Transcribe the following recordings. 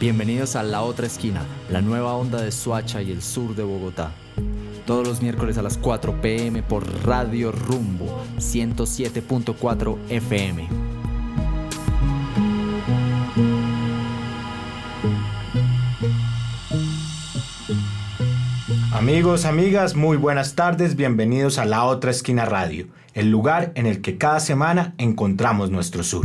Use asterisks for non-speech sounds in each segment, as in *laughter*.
Bienvenidos a La Otra Esquina, la nueva onda de Suacha y el sur de Bogotá. Todos los miércoles a las 4 pm por Radio Rumbo 107.4 FM. Amigos, amigas, muy buenas tardes, bienvenidos a La Otra Esquina Radio, el lugar en el que cada semana encontramos nuestro sur.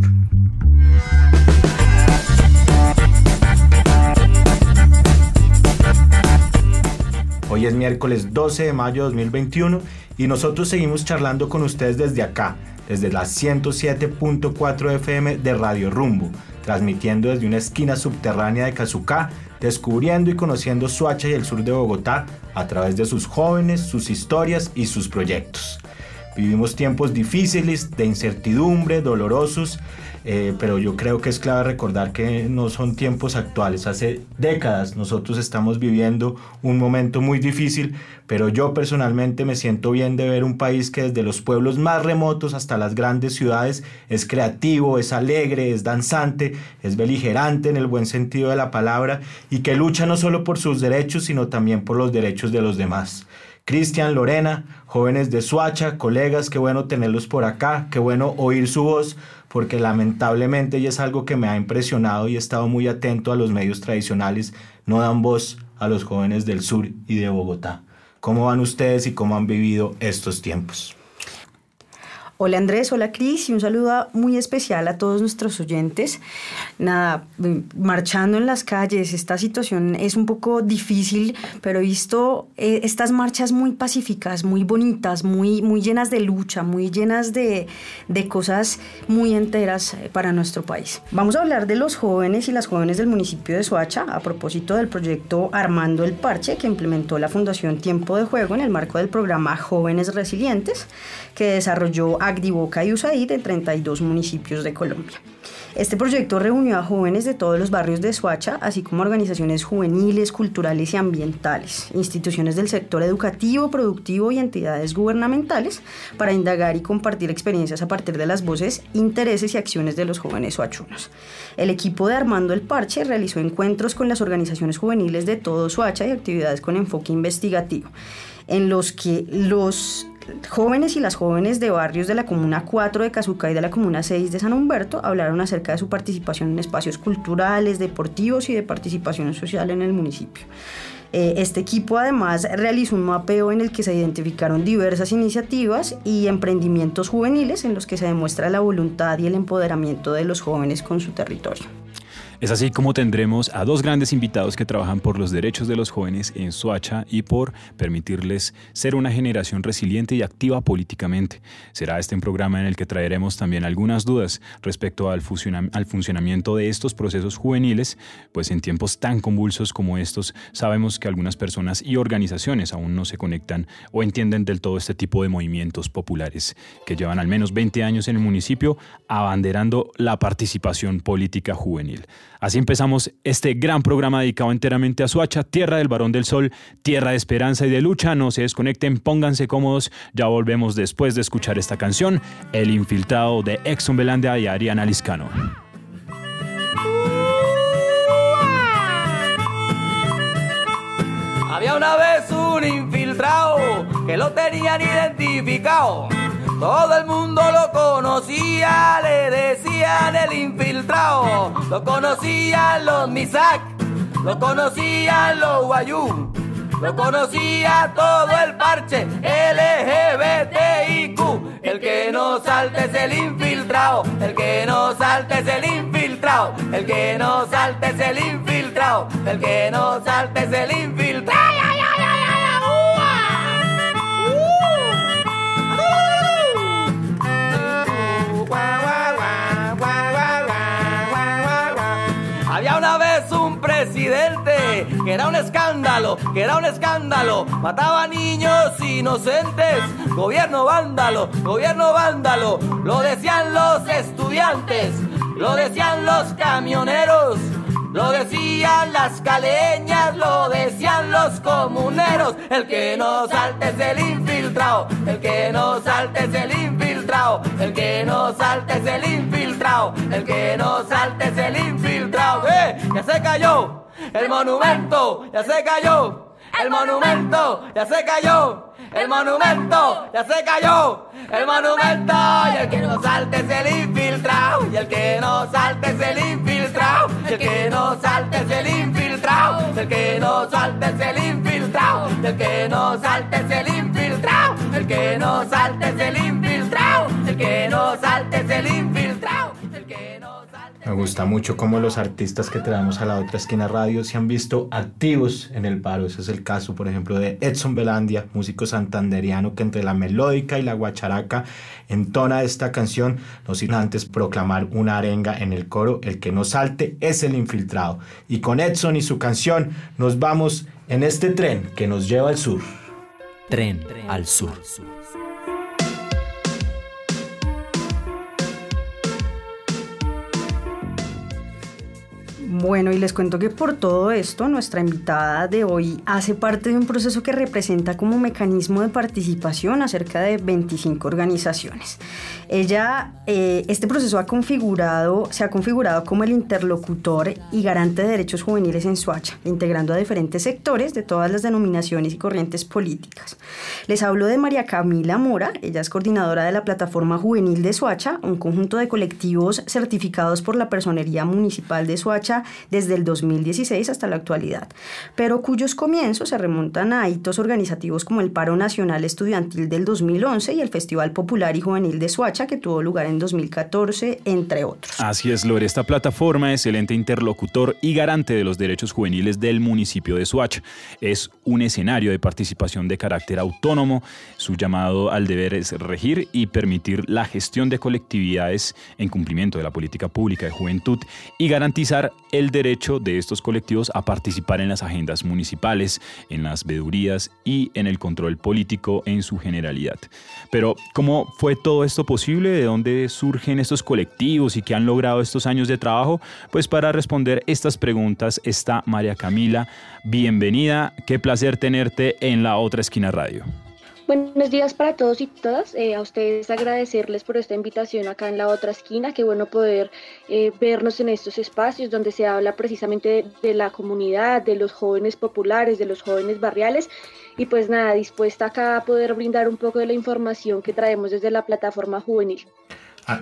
Hoy es miércoles 12 de mayo de 2021 y nosotros seguimos charlando con ustedes desde acá, desde la 107.4 FM de Radio Rumbo, transmitiendo desde una esquina subterránea de Cazucá, descubriendo y conociendo Suacha y el sur de Bogotá a través de sus jóvenes, sus historias y sus proyectos. Vivimos tiempos difíciles, de incertidumbre, dolorosos, eh, pero yo creo que es clave recordar que no son tiempos actuales. Hace décadas nosotros estamos viviendo un momento muy difícil, pero yo personalmente me siento bien de ver un país que desde los pueblos más remotos hasta las grandes ciudades es creativo, es alegre, es danzante, es beligerante en el buen sentido de la palabra y que lucha no solo por sus derechos, sino también por los derechos de los demás. Cristian, Lorena, jóvenes de Suacha, colegas, qué bueno tenerlos por acá, qué bueno oír su voz, porque lamentablemente, y es algo que me ha impresionado y he estado muy atento a los medios tradicionales, no dan voz a los jóvenes del sur y de Bogotá. ¿Cómo van ustedes y cómo han vivido estos tiempos? Hola Andrés, hola Cris y un saludo muy especial a todos nuestros oyentes. Nada, marchando en las calles, esta situación es un poco difícil, pero he visto eh, estas marchas muy pacíficas, muy bonitas, muy, muy llenas de lucha, muy llenas de, de cosas muy enteras eh, para nuestro país. Vamos a hablar de los jóvenes y las jóvenes del municipio de Soacha a propósito del proyecto Armando el Parche que implementó la Fundación Tiempo de Juego en el marco del programa Jóvenes Resilientes que desarrolló Agdiboca y USAID en 32 municipios de Colombia. Este proyecto reunió a jóvenes de todos los barrios de Suacha, así como organizaciones juveniles, culturales y ambientales, instituciones del sector educativo, productivo y entidades gubernamentales para indagar y compartir experiencias a partir de las voces, intereses y acciones de los jóvenes suachunos. El equipo de Armando el Parche realizó encuentros con las organizaciones juveniles de todo Suacha y actividades con enfoque investigativo, en los que los jóvenes y las jóvenes de barrios de la Comuna 4 de Cazuca y de la Comuna 6 de San Humberto hablaron acerca de su participación en espacios culturales, deportivos y de participación social en el municipio. Eh, este equipo además realizó un mapeo en el que se identificaron diversas iniciativas y emprendimientos juveniles en los que se demuestra la voluntad y el empoderamiento de los jóvenes con su territorio. Es así como tendremos a dos grandes invitados que trabajan por los derechos de los jóvenes en Soacha y por permitirles ser una generación resiliente y activa políticamente. Será este un programa en el que traeremos también algunas dudas respecto al, al funcionamiento de estos procesos juveniles, pues en tiempos tan convulsos como estos sabemos que algunas personas y organizaciones aún no se conectan o entienden del todo este tipo de movimientos populares que llevan al menos 20 años en el municipio abanderando la participación política juvenil. Así empezamos este gran programa dedicado enteramente a Suacha, tierra del varón del sol, tierra de esperanza y de lucha. No se desconecten, pónganse cómodos. Ya volvemos después de escuchar esta canción, El infiltrado de Exxon Belanda y Ariana Liscano. Había una vez un infiltrado que lo tenían identificado todo el mundo lo conocía, le decían el infiltrado. Lo conocían los Misak, lo conocían los Guayú, lo conocía todo el parche LGBTIQ. El que no salte es el infiltrado, el que no salte es el infiltrado, el que no salte es el infiltrado, el que no salte es el infiltrado. Que era un escándalo, que era un escándalo. Mataba niños inocentes, gobierno vándalo, gobierno vándalo. Lo decían los estudiantes, lo decían los camioneros. lo decían las caleñas, lo decían los comuneros. El que no salte es el infiltrado, el que no salte es el infiltrado, el que no salte es el infiltrado, el que no salte es el infiltrado. ¡Eh! Ya se cayó el monumento, ya se cayó. El monumento, ya se cayó. El monumento ya se cayó, el monumento y el que no salte es el infiltrado, y el que no salte es el infiltrado, y el que no salte es el infiltrado, el que no salte es el infiltrado, el que no salte es el infiltrado, el que no salte es el infiltrado, el que no salte es el infiltrado, me gusta mucho cómo los artistas que traemos a la otra esquina radio se han visto activos en el paro. Ese es el caso, por ejemplo, de Edson Belandia, músico santanderiano que entre la melódica y la guacharaca entona esta canción, no sin antes proclamar una arenga en el coro, el que no salte es el infiltrado. Y con Edson y su canción nos vamos en este tren que nos lleva al sur. Tren al sur. Bueno, y les cuento que por todo esto, nuestra invitada de hoy hace parte de un proceso que representa como mecanismo de participación a cerca de 25 organizaciones. Ella, eh, este proceso ha configurado, se ha configurado como el interlocutor y garante de derechos juveniles en Suacha, integrando a diferentes sectores de todas las denominaciones y corrientes políticas. Les hablo de María Camila Mora, ella es coordinadora de la Plataforma Juvenil de Suacha, un conjunto de colectivos certificados por la Personería Municipal de Suacha desde el 2016 hasta la actualidad, pero cuyos comienzos se remontan a hitos organizativos como el Paro Nacional Estudiantil del 2011 y el Festival Popular y Juvenil de Suacha que tuvo lugar en 2014, entre otros. Así es, Lore. Esta plataforma es el interlocutor y garante de los derechos juveniles del municipio de Suacha. Es un escenario de participación de carácter autónomo. Su llamado al deber es regir y permitir la gestión de colectividades en cumplimiento de la política pública de juventud y garantizar el derecho de estos colectivos a participar en las agendas municipales, en las vedurías y en el control político en su generalidad. Pero, ¿cómo fue todo esto posible? ¿De dónde surgen estos colectivos y qué han logrado estos años de trabajo? Pues para responder estas preguntas está María Camila. Bienvenida, qué placer tenerte en la otra esquina radio. Buenos días para todos y todas. Eh, a ustedes agradecerles por esta invitación acá en la otra esquina. Qué bueno poder eh, vernos en estos espacios donde se habla precisamente de, la comunidad, de los jóvenes populares, de los jóvenes barriales. Y pues nada, dispuesta acá a poder brindar un poco de la información que traemos desde la plataforma juvenil. Ah,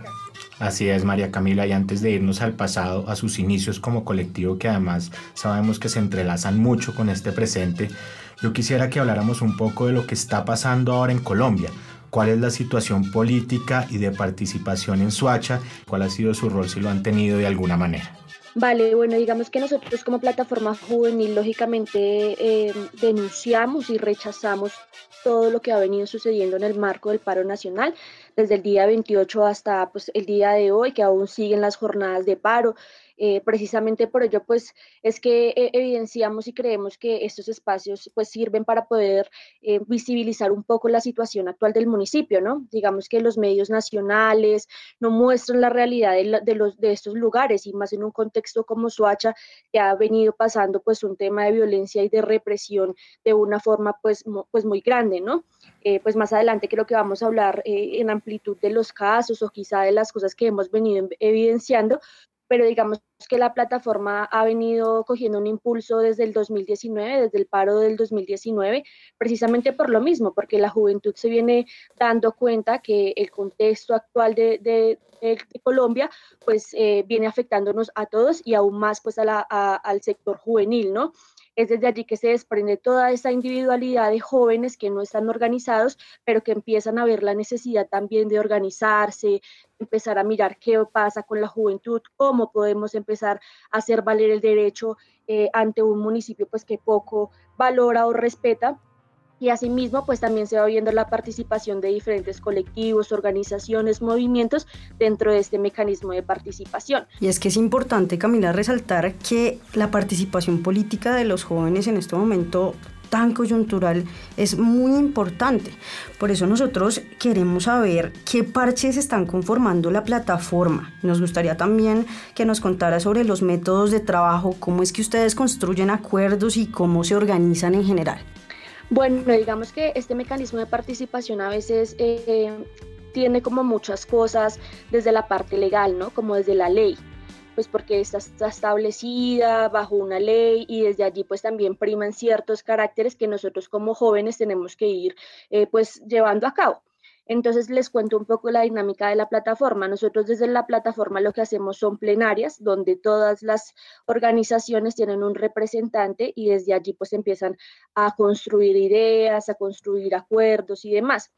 así es, María Camila, y antes de irnos al pasado, a sus inicios como colectivo, que además sabemos que se entrelazan mucho con este presente, yo quisiera que habláramos un poco de lo que está pasando ahora en Colombia. ¿Cuál es la situación política y de participación en Suacha? ¿Cuál ha sido su rol si lo han tenido de alguna manera? Vale, bueno, digamos que nosotros como plataforma juvenil lógicamente eh, denunciamos y rechazamos todo lo que ha venido sucediendo en el marco del paro nacional, desde el día 28 hasta pues, el día de hoy, que aún siguen las jornadas de paro. Eh, precisamente por ello, pues es que eh, evidenciamos y creemos que estos espacios pues sirven para poder eh, visibilizar un poco la situación actual del municipio, ¿no? Digamos que los medios nacionales no muestran la realidad de, los, de estos lugares y más en un contexto como Soacha, que ha venido pasando pues un tema de violencia y de represión de una forma pues, pues muy grande, ¿no? pues más adelante creo que vamos a hablar en amplitud de los casos o quizá de las cosas que hemos venido evidenciando, pero digamos que la plataforma ha venido cogiendo un impulso desde el 2019, desde el paro del 2019, precisamente por lo mismo, porque la juventud se viene dando cuenta que el contexto actual de, de, Colombia pues eh, viene afectándonos a todos y aún más pues a la, al sector juvenil, ¿no? Es desde allí que se desprende toda esa individualidad de jóvenes que no están organizados, pero que empiezan a ver la necesidad también de organizarse, empezar a mirar qué pasa con la juventud, cómo podemos empezar a hacer valer el derecho eh, ante un municipio pues que poco valora o respeta y asimismo pues también se va viendo la participación de diferentes colectivos, organizaciones, movimientos dentro de este mecanismo de participación. Y es que es importante, Camila, resaltar que la participación política de los jóvenes en este momento tan coyuntural es muy importante. Por eso nosotros queremos saber qué parches están conformando la plataforma. Nos gustaría también que nos contara sobre los métodos de trabajo, cómo es que ustedes construyen acuerdos y cómo se organizan en general. Bueno, digamos que este mecanismo de participación a veces eh, tiene como muchas cosas desde la parte legal, ¿no? Como desde la ley pues porque está, establecida bajo una ley y desde allí pues también priman ciertos caracteres que nosotros como jóvenes tenemos que ir eh, pues llevando a cabo. Entonces les cuento un poco la dinámica de la plataforma. Nosotros desde la plataforma lo que hacemos son plenarias donde todas las organizaciones tienen un representante y desde allí pues empiezan a construir ideas, a construir acuerdos y demás.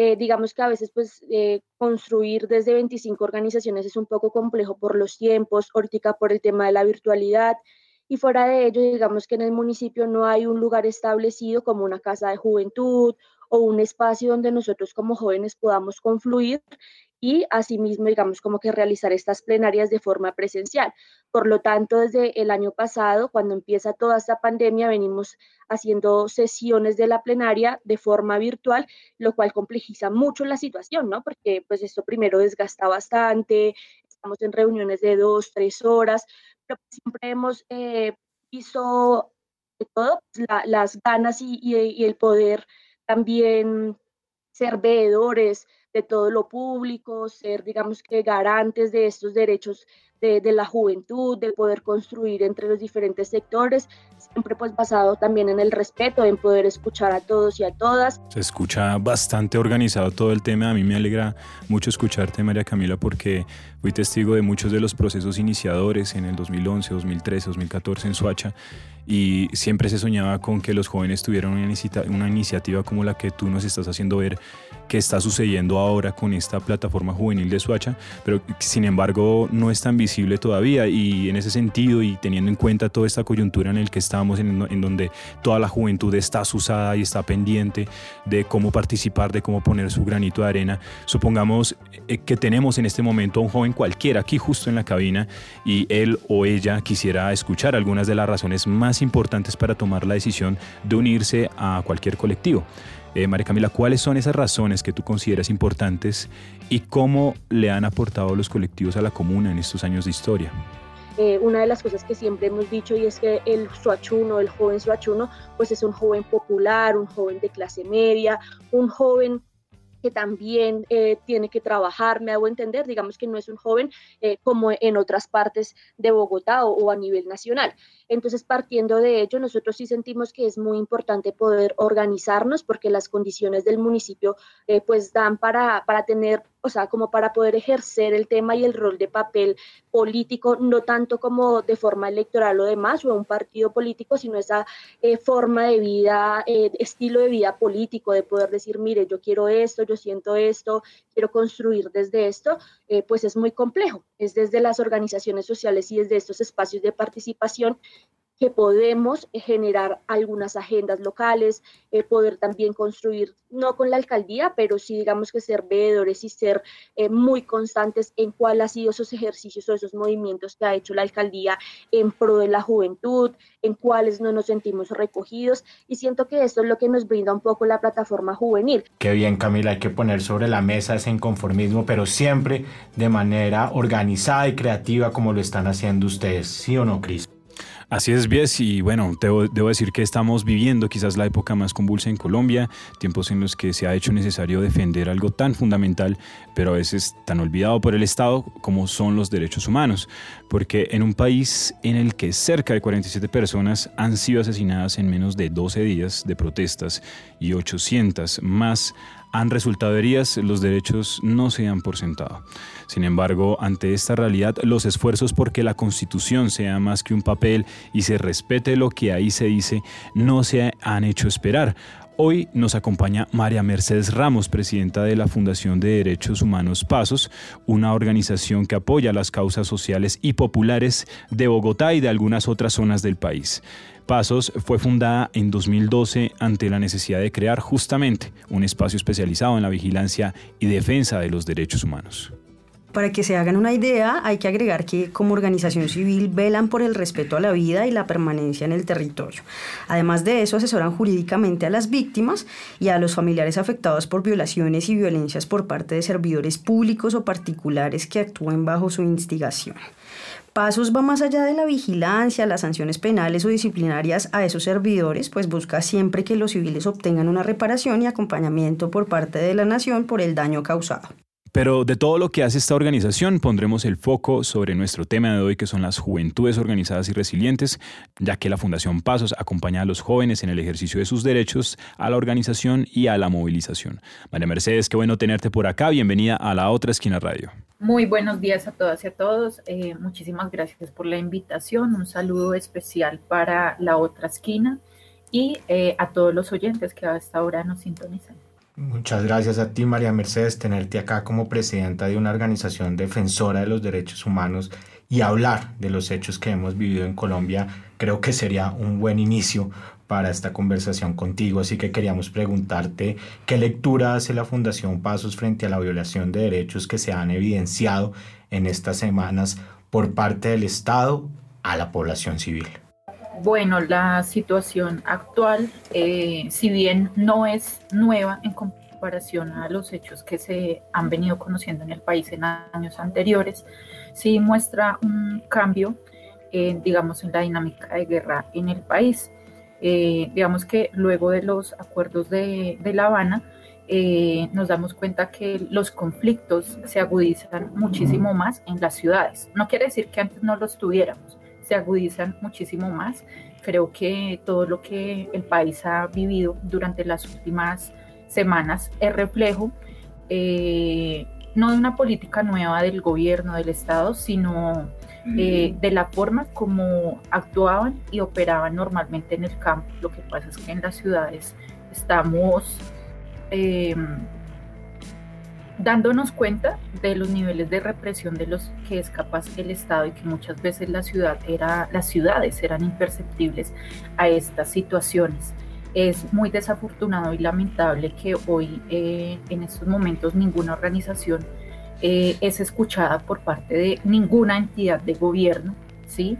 Eh, digamos que a veces pues eh, construir desde 25 organizaciones es un poco complejo por los tiempos, ahorita por el tema de la virtualidad y fuera de ello digamos que en el municipio no hay un lugar establecido como una casa de juventud o un espacio donde nosotros como jóvenes podamos confluir y asimismo, digamos, como que realizar estas plenarias de forma presencial. Por lo tanto, desde el año pasado, cuando empieza toda esta pandemia, venimos haciendo sesiones de la plenaria de forma virtual, lo cual complejiza mucho la situación, ¿no? Porque pues esto primero desgasta bastante, estamos en reuniones de dos, tres horas, pero siempre hemos eh, visto de todo, pues, las ganas y, y el poder también ser veedores de todo lo público, ser, digamos que, garantes de estos derechos de, la juventud, de poder construir entre los diferentes sectores, siempre pues basado también en el respeto, en poder escuchar a todos y a todas. Se escucha bastante organizado todo el tema, a mí me alegra mucho escucharte María Camila porque fui testigo de muchos de los procesos iniciadores en el 2011, 2013, 2014 en Suacha y siempre se soñaba con que los jóvenes tuvieran una, una iniciativa como la que tú nos estás haciendo ver que está sucediendo ahora con esta plataforma juvenil de Suacha, pero sin embargo no es tan visible todavía y en ese sentido y teniendo en cuenta toda esta coyuntura en el que estamos, en, en donde toda la juventud está asusada y está pendiente de cómo participar, de cómo poner su granito de arena, supongamos eh, que tenemos en este momento a un joven cualquiera aquí justo en la cabina y él o ella quisiera escuchar algunas de las razones más importantes para tomar la decisión de unirse a cualquier colectivo. Eh, María Camila, ¿cuáles son esas razones que tú consideras importantes y cómo le han aportado los colectivos a la comuna en estos años de historia? Eh, una de las cosas que siempre hemos dicho y es que el suachuno, el joven suachuno, pues es un joven popular, un joven de clase media, un joven que también eh, tiene que trabajar, me hago entender, digamos que no es un joven eh, como en otras partes de Bogotá o, a nivel nacional. Entonces, partiendo de ello, nosotros sí sentimos que es muy importante poder organizarnos porque las condiciones del municipio eh, pues dan para, para tener o sea, como para poder ejercer el tema y el rol de papel político, no tanto como de forma electoral o demás, o un partido político, sino esa eh, forma de vida, eh, estilo de vida político, de poder decir, mire, yo quiero esto, yo siento esto, quiero construir desde esto, eh, pues es muy complejo. Es desde las organizaciones sociales y desde estos espacios de participación que podemos eh, generar algunas agendas locales, eh, poder también construir, no con la alcaldía, pero sí digamos que ser veedores y ser eh, muy constantes en cuál ha sido esos ejercicios o esos movimientos que ha hecho la alcaldía en pro de la juventud, en cuáles no nos sentimos recogidos y siento que esto es lo que nos brinda un poco la plataforma juvenil. Qué bien Camila, hay que poner sobre la mesa ese inconformismo, pero siempre de manera organizada y creativa como lo están haciendo ustedes, ¿sí o no, Cris? Así es, Bies, y bueno, debo, decir que estamos viviendo quizás la época más convulsa en Colombia, tiempos en los que se ha hecho necesario defender algo tan fundamental, pero a veces tan olvidado por el Estado como son los derechos humanos, porque en un país en el que cerca de 47 personas han sido asesinadas en menos de 12 días de protestas y 800 más han resultado heridas, los derechos no se han por sentado. Sin embargo, ante esta realidad, los esfuerzos por que la Constitución sea más que un papel y se respete lo que ahí se dice no se han hecho esperar. Hoy nos acompaña María Mercedes Ramos, presidenta de la Fundación de Derechos Humanos Pasos, una organización que apoya las causas sociales y populares de Bogotá y de algunas otras zonas del país. Pasos fue fundada en 2012 ante la necesidad de crear justamente un espacio especializado en la vigilancia y defensa de los derechos humanos. Para que se hagan una idea, hay que agregar que como organización civil velan por el respeto a la vida y la permanencia en el territorio. Además de eso, asesoran jurídicamente a las víctimas y a los familiares afectados por violaciones y violencias por parte de servidores públicos o particulares que actúen bajo su instigación. Pasos va más allá de la vigilancia, las sanciones penales o disciplinarias a esos servidores, pues busca siempre que los civiles obtengan una reparación y acompañamiento por parte de la nación por el daño causado. Pero de todo lo que hace esta organización pondremos el foco sobre nuestro tema de hoy que son las juventudes organizadas y resilientes, ya que la Fundación Pasos acompaña a los jóvenes en el ejercicio de sus derechos, a la organización y a la movilización. María Mercedes, qué bueno tenerte por acá. Bienvenida a la otra esquina radio. Muy buenos días a todas y a todos. Eh, muchísimas gracias por la invitación. Un saludo especial para la otra esquina y eh, a todos los oyentes que a esta hora nos sintonizan. Muchas gracias a ti, María Mercedes, tenerte acá como presidenta de una organización defensora de los derechos humanos y hablar de los hechos que hemos vivido en Colombia, creo que sería un buen inicio para esta conversación contigo. Así que queríamos preguntarte qué lectura hace la Fundación Pasos frente a la violación de derechos que se han evidenciado en estas semanas por parte del Estado a la población civil. Bueno, la situación actual, eh, si bien no es nueva en comparación a los hechos que se han venido conociendo en el país en años anteriores, sí muestra un cambio, digamos, en la dinámica de guerra en el país. Eh, digamos que luego de los acuerdos de, La Habana, eh, nos damos cuenta que los conflictos se agudizan muchísimo más en las ciudades. No quiere decir que antes no los tuviéramos, se agudizan muchísimo más. Creo que todo lo que el país ha vivido durante las últimas semanas es reflejo eh, no de una política nueva del gobierno, del Estado, sino eh, de la forma como actuaban y operaban normalmente en el campo. Lo que pasa es que en las ciudades estamos eh, dándonos cuenta de los niveles de represión de los que es capaz el Estado y que muchas veces las ciudades eran imperceptibles a estas situaciones. Es muy desafortunado y lamentable que hoy eh, en estos momentos ninguna organización eh, es escuchada por parte de ninguna entidad de gobierno, ¿sí?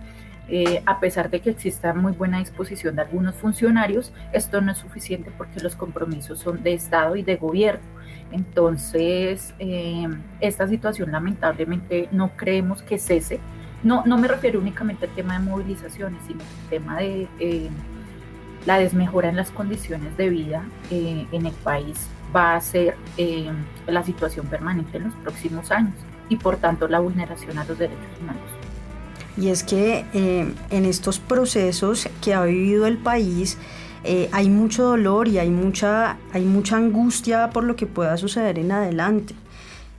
Eh, a pesar de que exista muy buena disposición de algunos funcionarios, esto no es suficiente porque los compromisos son de Estado y de gobierno. Entonces, eh, esta situación lamentablemente no creemos que cese. No, no me refiero únicamente al tema de movilizaciones, sino al tema de eh, la desmejora en las condiciones de vida eh, en el país va a ser la situación permanente en los próximos años y por tanto la vulneración a los derechos humanos. Y es que en estos procesos que ha vivido el país, eh, hay mucho dolor y hay mucha, hay mucha angustia por lo que pueda suceder en adelante.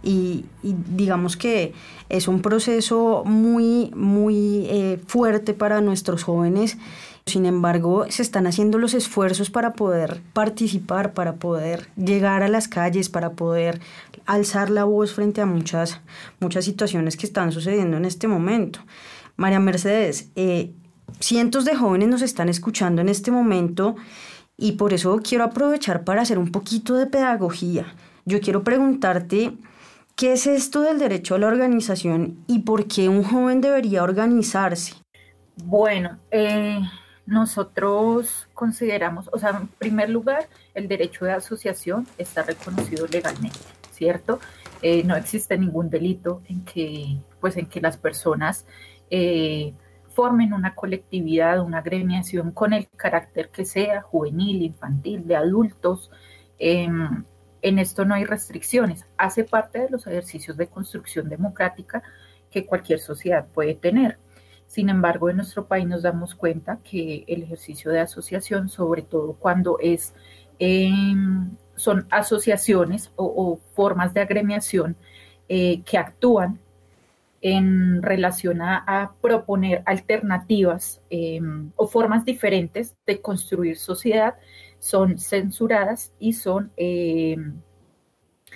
Y, digamos que es un proceso muy, muy eh, fuerte para nuestros jóvenes. Sin embargo, se están haciendo los esfuerzos para poder participar, para poder llegar a las calles, para poder alzar la voz frente a muchas, muchas situaciones que están sucediendo en este momento. María Mercedes, eh, cientos de jóvenes nos están escuchando en este momento y por eso quiero aprovechar para hacer un poquito de pedagogía. Yo quiero preguntarte, ¿qué es esto del derecho a la organización y por qué un joven debería organizarse? Bueno, eh, nosotros consideramos, o sea, en primer lugar, el derecho de asociación está reconocido legalmente, ¿cierto? Eh, no existe ningún delito en que, pues, en que las personas eh, formen una colectividad, una gremiación con el carácter que sea, juvenil, infantil, de adultos. Em, en esto no hay restricciones. Hace parte de los ejercicios de construcción democrática que cualquier sociedad puede tener. Sin embargo, en nuestro país nos damos cuenta que el ejercicio de asociación, sobre todo cuando es, em, son asociaciones o, formas de agremiación eh, que actúan en relación a, proponer alternativas em, o formas diferentes de construir sociedad son censuradas y son em,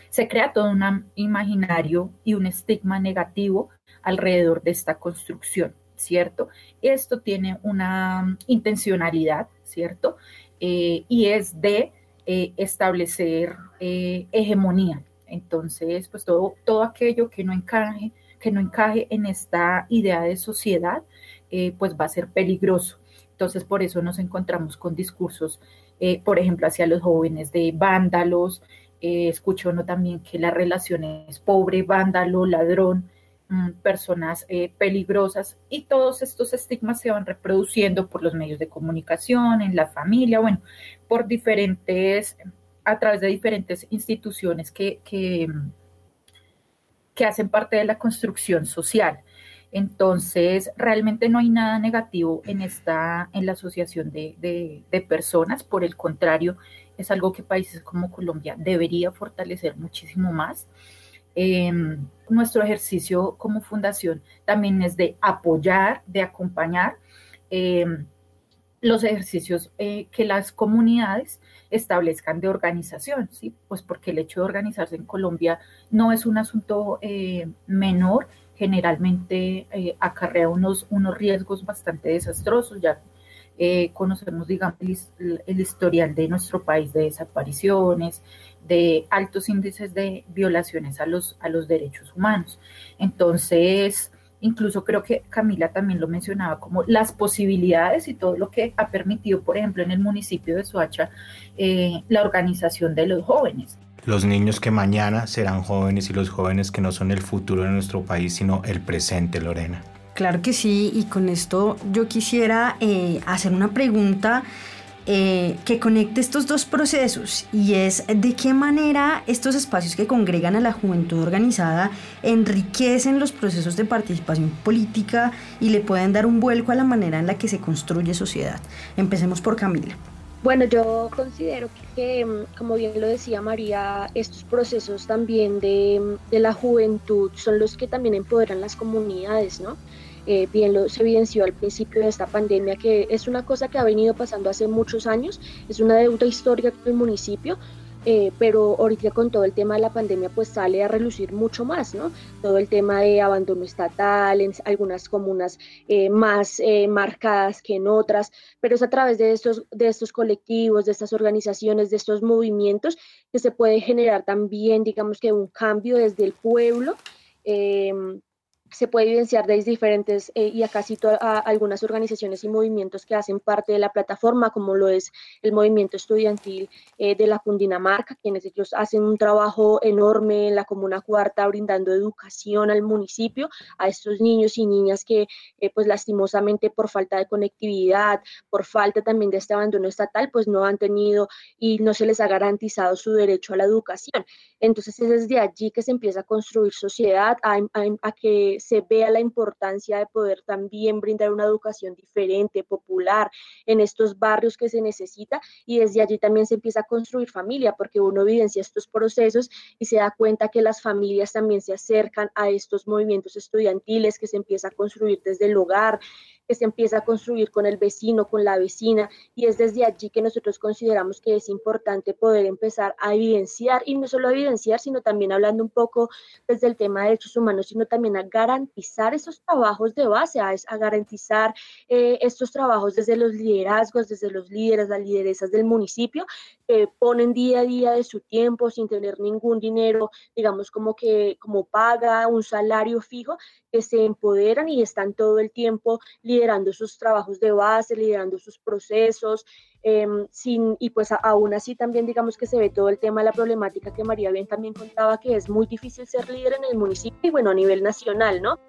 se crea todo un imaginario y un estigma negativo alrededor de esta construcción, ¿cierto? Esto tiene una intencionalidad, ¿cierto? Eh, y es de eh, establecer eh, hegemonía Entonces, pues todo, todo aquello que no encaje, que no encaje en esta idea de sociedad, eh, pues va a ser peligroso. Entonces, por eso nos encontramos con discursos, eh, por ejemplo, hacia los jóvenes de vándalos. Eh, escucho uno también que la relación es pobre, vándalo, ladrón, mm, personas peligrosas y todos estos estigmas se van reproduciendo por los medios de comunicación, en la familia, bueno, por diferentes a través de diferentes instituciones que, hacen parte de la construcción social. Entonces, realmente no hay nada negativo en esta, en la asociación de, personas, por el contrario, es algo que países como Colombia debería fortalecer muchísimo más. Em, nuestro ejercicio como fundación también es de apoyar, de acompañar em, los ejercicios eh, que las comunidades establezcan de organización, ¿sí? Pues porque el hecho de organizarse en Colombia no es un asunto eh, menor, generalmente eh, acarrea unos, unos riesgos bastante desastrosos, ya eh, conocemos, digamos, el, historial de nuestro país de desapariciones, de altos índices de violaciones a los, a los derechos humanos. Entonces, Incluso creo que Camila también lo mencionaba como las posibilidades y todo lo que ha permitido, por ejemplo, en el municipio de Soacha, eh, la organización de los jóvenes. Los niños que mañana serán jóvenes y los jóvenes que no son el futuro de nuestro país, sino el presente, Lorena. Claro que sí, y con esto yo quisiera eh, hacer una pregunta eh, que conecte estos dos procesos y es de qué manera estos espacios que congregan a la juventud organizada enriquecen los procesos de participación política y le pueden dar un vuelco a la manera en la que se construye sociedad. Empecemos por Camila. Bueno, yo considero que, como bien lo decía María, estos procesos también de, de la juventud son los que también empoderan las comunidades, ¿no? Eh, bien lo, se evidenció al principio de esta pandemia, que es una cosa que ha venido pasando hace muchos años, es una deuda histórica del municipio, eh, pero ahorita con todo el tema de la pandemia pues sale a relucir mucho más, ¿no? Todo el tema de abandono estatal en algunas comunas eh, más marcadas que en otras, pero es a través de estos, de estos colectivos, de estas organizaciones, de estos movimientos que se puede generar también, digamos que un cambio desde el pueblo se puede evidenciar desde diferentes eh, y acá cito a, algunas organizaciones y movimientos que hacen parte de la plataforma, como lo es el movimiento estudiantil eh, de la Cundinamarca, quienes ellos hacen un trabajo enorme en la Comuna Cuarta, brindando educación al municipio, a estos niños y niñas que, eh, pues lastimosamente por falta de conectividad, por falta también de este abandono estatal, pues no han tenido y no se les ha garantizado su derecho a la educación. Entonces es desde allí que se empieza a construir sociedad, a, a que se vea la importancia de poder también brindar una educación diferente, popular, en estos barrios que se necesita y desde allí también se empieza a construir familia porque uno evidencia estos procesos y se da cuenta que las familias también se acercan a estos movimientos estudiantiles que se empieza a construir desde el hogar, que se empieza a construir con el vecino, con la vecina, y es desde allí que nosotros consideramos que es importante poder empezar a evidenciar, y no solo evidenciar, sino también hablando un poco desde el tema de derechos humanos, sino también a garantizar esos trabajos de base, a, a garantizar eh, estos trabajos desde los liderazgos, desde los líderes, las lideresas del municipio, que ponen día a día de su tiempo sin tener ningún dinero, digamos como que como paga, un salario fijo, que se empoderan y están todo el tiempo liderando sus trabajos de base, liderando sus procesos, em, sin, y pues aún así también digamos que se ve todo el tema de la problemática que María bien también contaba, que es muy difícil ser líder en el municipio y bueno, a nivel nacional, ¿no?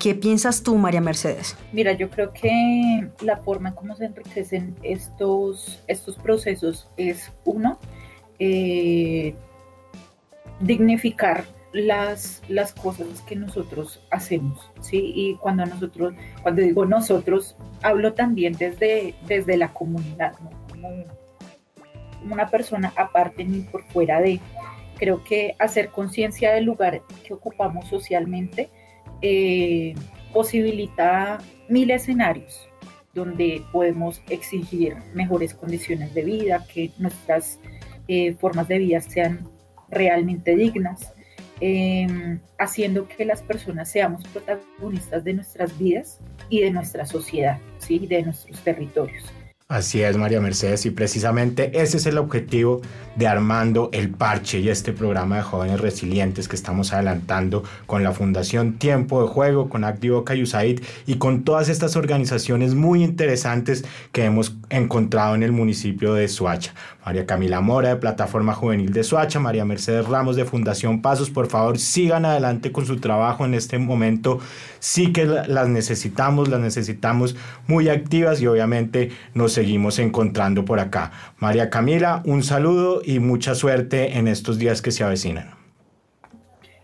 ¿Qué piensas tú, María Mercedes? Mira, yo creo que la forma en cómo se enriquecen estos, estos procesos es, uno, eh, dignificar las, las cosas que nosotros hacemos, ¿sí? Y cuando nosotros, cuando digo nosotros, hablo también desde, desde la comunidad, ¿no? Como, una persona aparte ni por fuera de. Creo que hacer conciencia del lugar que ocupamos socialmente eh, posibilita mil escenarios donde podemos exigir mejores condiciones de vida, que nuestras eh, formas de vida sean realmente dignas, Em, haciendo que las personas seamos protagonistas de nuestras vidas y de nuestra sociedad, ¿sí? de nuestros territorios. Así es, María Mercedes, y precisamente ese es el objetivo de Armando el Parche y este programa de jóvenes resilientes que estamos adelantando con la Fundación Tiempo de Juego, con Activo Cayusaid y con todas estas organizaciones muy interesantes que hemos encontrado en el municipio de Suacha. María Camila Mora de Plataforma Juvenil de Suacha, María Mercedes Ramos de Fundación Pasos, por favor sigan adelante con su trabajo en este momento. Sí que las necesitamos, las necesitamos muy activas y obviamente nos seguimos encontrando por acá. María Camila, un saludo y mucha suerte en estos días que se avecinan.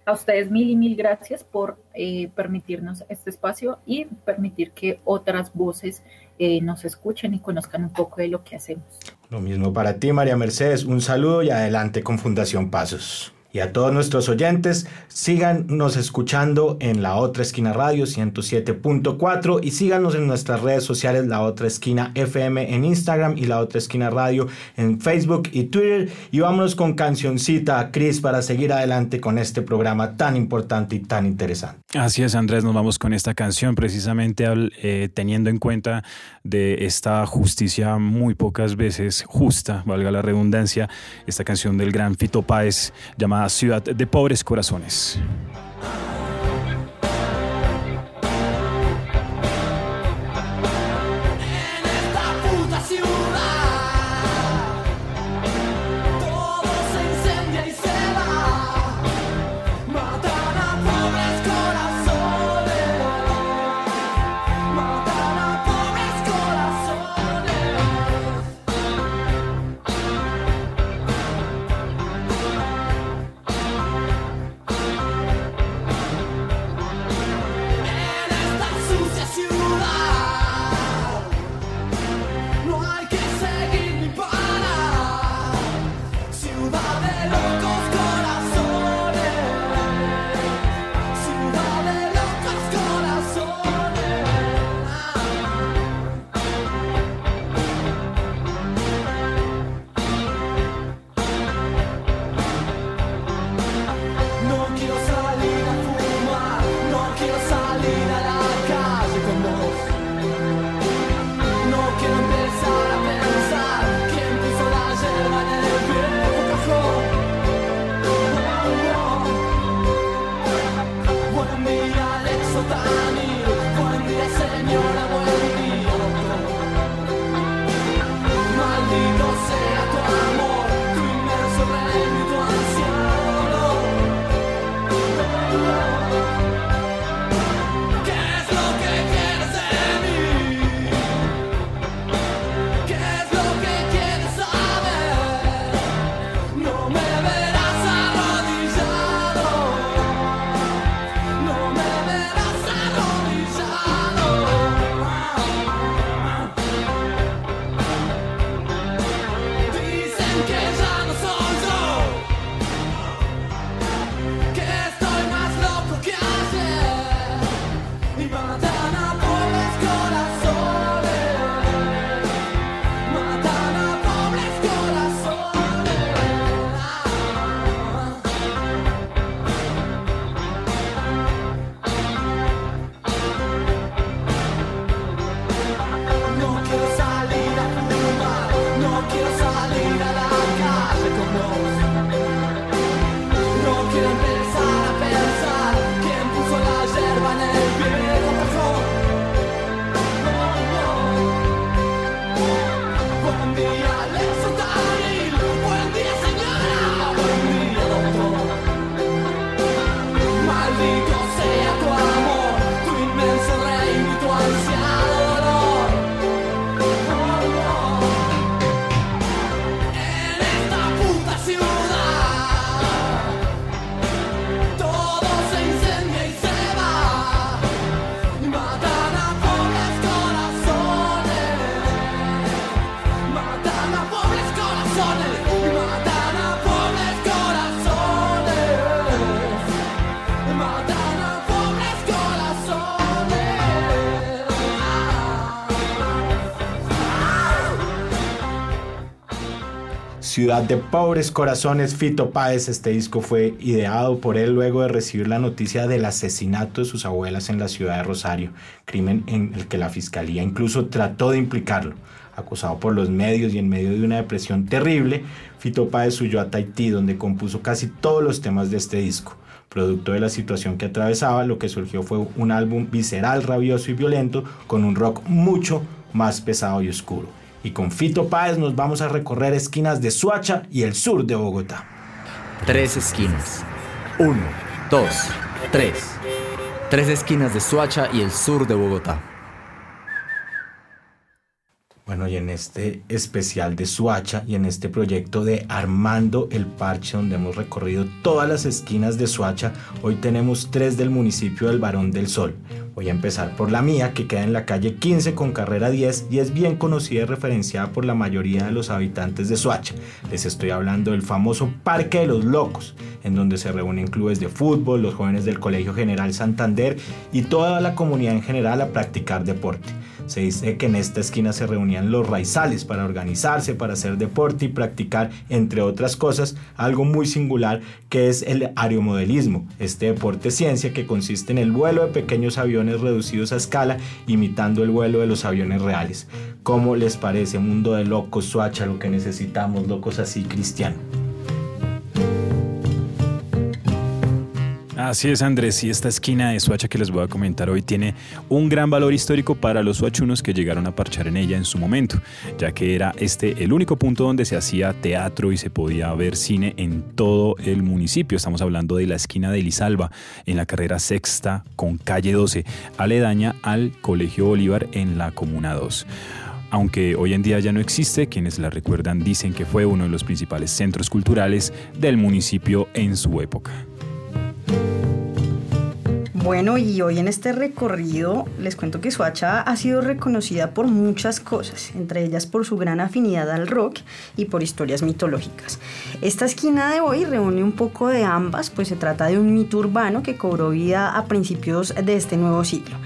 A ustedes mil y mil gracias por eh, permitirnos este espacio y permitir que otras voces eh, nos escuchen y conozcan un poco de lo que hacemos. Lo mismo para ti, María Mercedes. Un saludo y adelante con Fundación Pasos. Y a todos nuestros oyentes, síganos escuchando en La Otra Esquina Radio 107.4 y síganos en nuestras redes sociales La Otra Esquina FM en Instagram y La Otra Esquina Radio en Facebook y Twitter. Y vámonos con cancioncita, Cris, para seguir adelante con este programa tan importante y tan interesante. Así es, Andrés, nos vamos con esta canción precisamente eh, teniendo en cuenta de esta justicia muy pocas veces justa, valga la redundancia, esta canción del gran Fito Páez llamada ciudad de pobres corazones. Ciudad de Pobres Corazones, Fito Páez. Este disco fue ideado por él luego de recibir la noticia del asesinato de sus abuelas en la ciudad de Rosario, crimen en el que la fiscalía incluso trató de implicarlo. Acusado por los medios y en medio de una depresión terrible, Fito Páez huyó a Tahití, donde compuso casi todos los temas de este disco. Producto de la situación que atravesaba, lo que surgió fue un álbum visceral, rabioso y violento, con un rock mucho más pesado y oscuro. Y con Fito Páez nos vamos a recorrer esquinas de Suacha y el sur de Bogotá. Tres esquinas. Uno, dos, tres. Tres esquinas de Suacha y el sur de Bogotá. Bueno, y en este especial de Suacha y en este proyecto de Armando el Parche, donde hemos recorrido todas las esquinas de Suacha, hoy tenemos tres del municipio del Barón del Sol. Voy a empezar por la mía, que queda en la calle 15 con carrera 10 y es bien conocida y referenciada por la mayoría de los habitantes de Suacha. Les estoy hablando del famoso Parque de los Locos, en donde se reúnen clubes de fútbol, los jóvenes del Colegio General Santander y toda la comunidad en general a practicar deporte. Se dice que en esta esquina se reunían los raizales para organizarse, para hacer deporte y practicar, entre otras cosas, algo muy singular que es el aeromodelismo, este deporte ciencia que consiste en el vuelo de pequeños aviones reducidos a escala, imitando el vuelo de los aviones reales. ¿Cómo les parece, mundo de locos, Suacha, lo que necesitamos, locos así, cristiano? Así es, Andrés, y esta esquina de Suacha que les voy a comentar hoy tiene un gran valor histórico para los suachunos que llegaron a parchar en ella en su momento, ya que era este el único punto donde se hacía teatro y se podía ver cine en todo el municipio. Estamos hablando de la esquina de Elizalba, en la carrera sexta con calle 12, aledaña al Colegio Bolívar en la Comuna 2 aunque hoy en día ya no existe, quienes la recuerdan dicen que fue uno de los principales centros culturales del municipio en su época. Bueno, y hoy en este recorrido les cuento que Suacha ha sido reconocida por muchas cosas, entre ellas por su gran afinidad al rock y por historias mitológicas. Esta esquina de hoy reúne un poco de ambas, pues se trata de un mito urbano que cobró vida a principios de este nuevo siglo.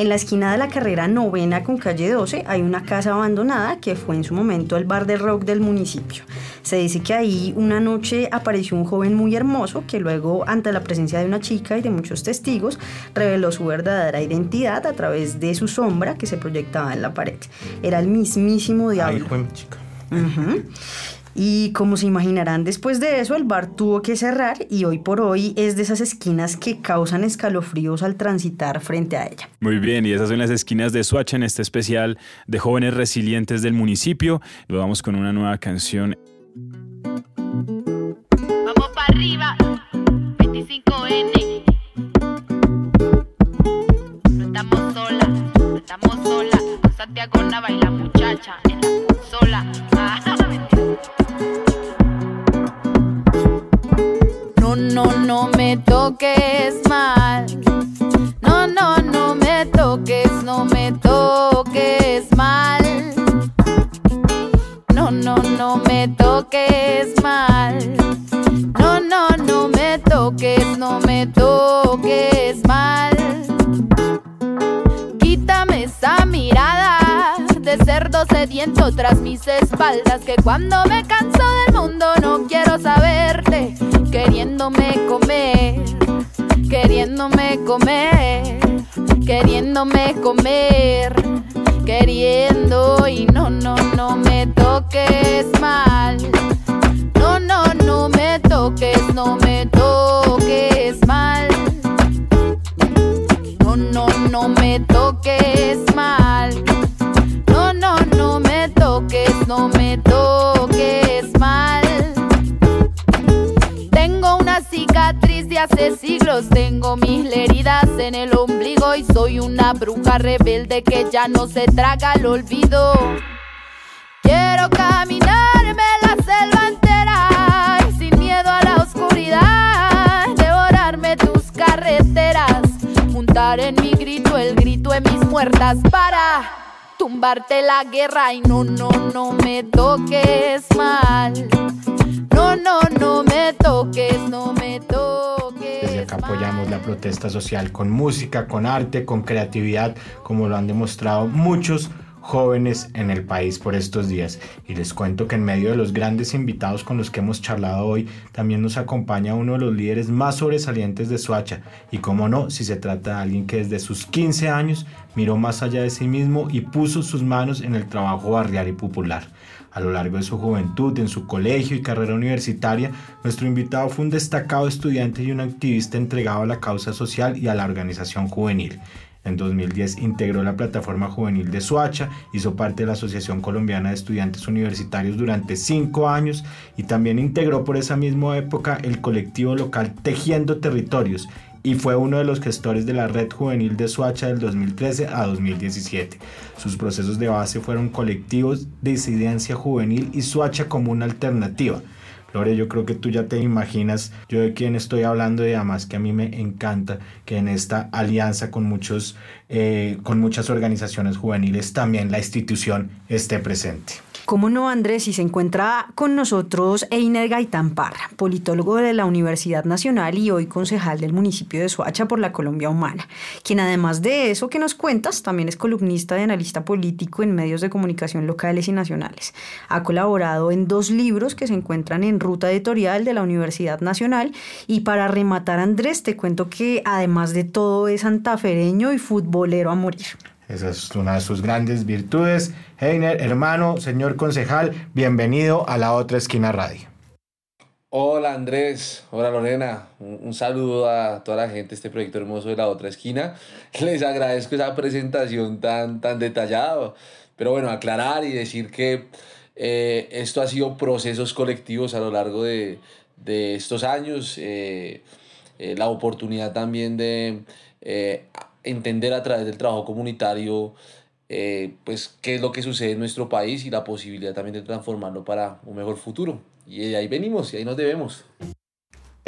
En la esquina de la carrera novena con calle 12 hay una casa abandonada que fue en su momento el bar de rock del municipio. Se dice que ahí una noche apareció un joven muy hermoso que luego, ante la presencia de una chica y de muchos testigos, reveló su verdadera identidad a través de su sombra que se proyectaba en la pared. Era el mismísimo diablo. Ay, chica. Y como se imaginarán, después de eso el bar tuvo que cerrar y hoy por hoy es de esas esquinas que causan escalofríos al transitar frente a ella. Muy bien, y esas son las esquinas de Swatch en este especial de jóvenes resilientes del municipio. Lo vamos con una nueva canción. Vamos para arriba, 25N. No estamos solas, no estamos solas. Santiago Nava y la muchacha en la consola. Ah, No, no, me toques mal. No, no, no me toques, no me toques mal. No, no, no me toques mal. No, no, no me toques, no me toques mal. Quítame esa mirada cerdo sediento tras mis espaldas. Que cuando me canso del mundo no quiero saberte. Queriéndome comer, queriéndome comer, queriéndome comer, queriendo y no, no, no me toques mal. Una bruja rebelde que ya no se traga el olvido. Quiero caminarme la selva entera y sin miedo a la oscuridad, devorarme tus carreteras, juntar en mi grito el grito de mis muertas para tumbarte la guerra y no, no, no me toques mal. No, no, no me toques, no me toques. Desde acá apoyamos la protesta social con música, con arte, con creatividad, como lo han demostrado muchos jóvenes en el país por estos días. Y les cuento que en medio de los grandes invitados con los que hemos charlado hoy, también nos acompaña uno de los líderes más sobresalientes de Suacha. Y como no, si se trata de alguien que desde sus 15 años miró más allá de sí mismo y puso sus manos en el trabajo barrial y popular. A lo largo de su juventud, en su colegio y carrera universitaria, nuestro invitado fue un destacado estudiante y un activista entregado a la causa social y a la organización juvenil. En 2010 integró la plataforma juvenil de Suacha, hizo parte de la Asociación Colombiana de Estudiantes Universitarios durante cinco años y también integró por esa misma época el colectivo local Tejiendo Territorios y fue uno de los gestores de la red juvenil de Suacha del 2013 a 2017. Sus procesos de base fueron colectivos de incidencia juvenil y Suacha como una alternativa. Lore, yo creo que tú ya te imaginas yo de quién estoy hablando y además que a mí me encanta que en esta alianza con, muchos, eh, con muchas organizaciones juveniles también la institución esté presente. ¿Cómo no, Andrés? Y se encuentra con nosotros Einer Gaitán Parra, politólogo de la Universidad Nacional y hoy concejal del municipio de Soacha por la Colombia Humana, quien además de eso que nos cuentas, también es columnista y analista político en medios de comunicación locales y nacionales. Ha colaborado en dos libros que se encuentran en ruta editorial de la Universidad Nacional y para rematar, Andrés, te cuento que además de todo es santafereño y futbolero a morir. Esa es una de sus grandes virtudes. Heiner, hermano, señor concejal, bienvenido a la otra esquina radio. Hola Andrés, hola Lorena, un, saludo a toda la gente de este proyecto hermoso de la otra esquina. *laughs* Les agradezco esa presentación tan, tan detallada, pero bueno, aclarar y decir que eh, esto ha sido procesos colectivos a lo largo de, de estos años, eh, eh, la oportunidad también de entender a través del trabajo comunitario eh, pues qué es lo que sucede en nuestro país y la posibilidad también de transformarlo para un mejor futuro. Y ahí venimos y ahí nos debemos.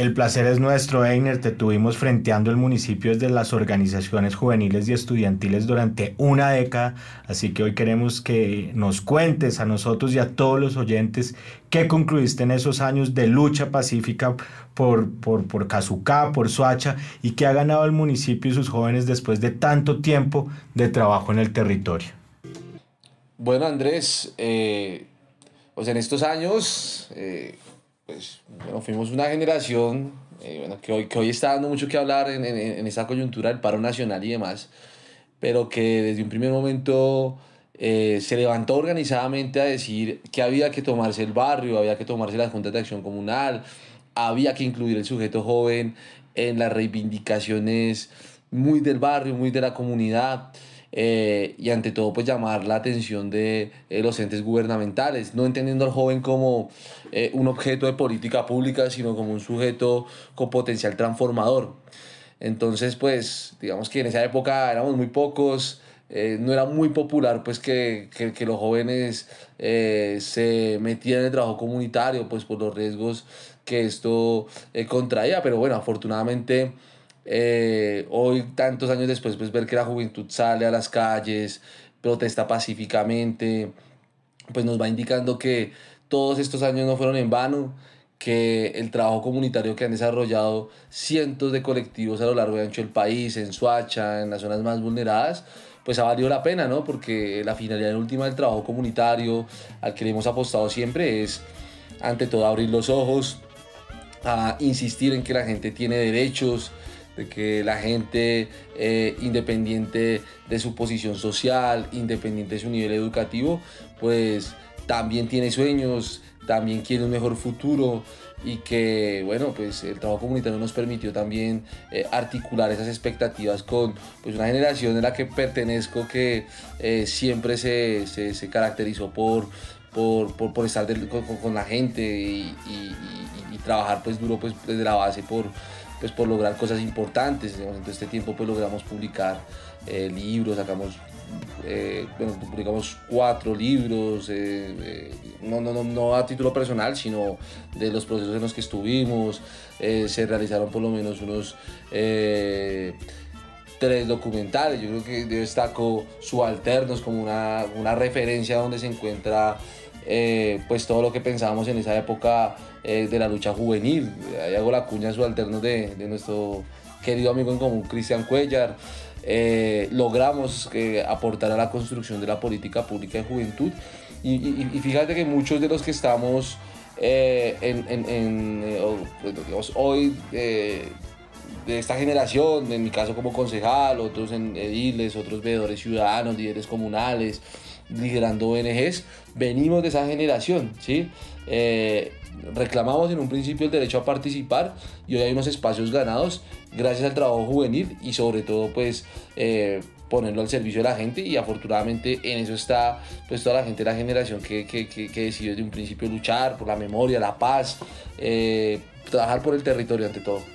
El placer es nuestro, Einer. Te tuvimos frenteando el municipio desde las organizaciones juveniles y estudiantiles durante una década, así que hoy queremos que nos cuentes a nosotros y a todos los oyentes qué concluiste en esos años de lucha pacífica por, por, por Cazucá, por Soacha y qué ha ganado el municipio y sus jóvenes después de tanto tiempo de trabajo en el territorio. Bueno, Andrés, eh, pues en estos años... Eh, pues, bueno, fuimos una generación eh, bueno, que, hoy, que hoy está dando mucho que hablar en, en, en, esa coyuntura del paro nacional y demás, pero que desde un primer momento eh, se levantó organizadamente a decir que había que tomarse el barrio, había que tomarse las juntas de acción comunal, había que incluir el sujeto joven en las reivindicaciones muy del barrio, muy de la comunidad. Eh, y ante todo pues llamar la atención de eh, los entes gubernamentales, no entendiendo al joven como eh, un objeto de política pública, sino como un sujeto con potencial transformador. Entonces pues digamos que en esa época éramos muy pocos, no era muy popular pues que, que, que los jóvenes se metieran en el trabajo comunitario pues por los riesgos que esto contraía, pero bueno, afortunadamente eh, hoy, tantos años después, pues ver que la juventud sale a las calles, protesta pacíficamente, pues nos va indicando que todos estos años no fueron en vano, que el trabajo comunitario que han desarrollado cientos de colectivos a lo largo y ancho del país, en Suacha, en las zonas más vulneradas, pues ha valido la pena, ¿no? Porque la finalidad última del trabajo comunitario al que le hemos apostado siempre es, ante todo, abrir los ojos, a insistir en que la gente tiene derechos, de que la gente, eh, independiente de su posición social, independiente de su nivel educativo, pues también tiene sueños, también quiere un mejor futuro y que, bueno, pues el trabajo comunitario nos permitió también eh, articular esas expectativas con pues, una generación en la que pertenezco que eh, siempre se, se, se, caracterizó por, por, por, estar con, la gente y, y, y, trabajar pues duro pues desde la base por pues por lograr cosas importantes. en todo este tiempo pues logramos publicar eh, libros, sacamos, eh, bueno, publicamos cuatro libros, eh, no, no, no, no, a título personal, sino de los procesos en los que estuvimos. se realizaron por lo menos unos tres documentales. Yo creo que yo destaco Subalternos como una, una referencia donde se encuentra pues todo lo que pensábamos en esa época eh, de la lucha juvenil. Ahí hago la cuña subalterno de, de nuestro querido amigo en común Cristian Cuellar, eh, logramos eh, aportar a la construcción de la política pública de juventud. Y, fíjate que muchos de los que estamos eh, en, pues, hoy de esta generación, en mi caso como concejal, otros en ediles, otros veedores ciudadanos, líderes comunales, liderando ONGs, venimos de esa generación, ¿sí? reclamamos en un principio el derecho a participar y hoy hay unos espacios ganados gracias al trabajo juvenil y sobre todo pues eh, ponerlo al servicio de la gente y afortunadamente en eso está pues toda la gente de la generación que, que, que, decidió desde un principio luchar por la memoria, la paz, eh, trabajar por el territorio ante todo.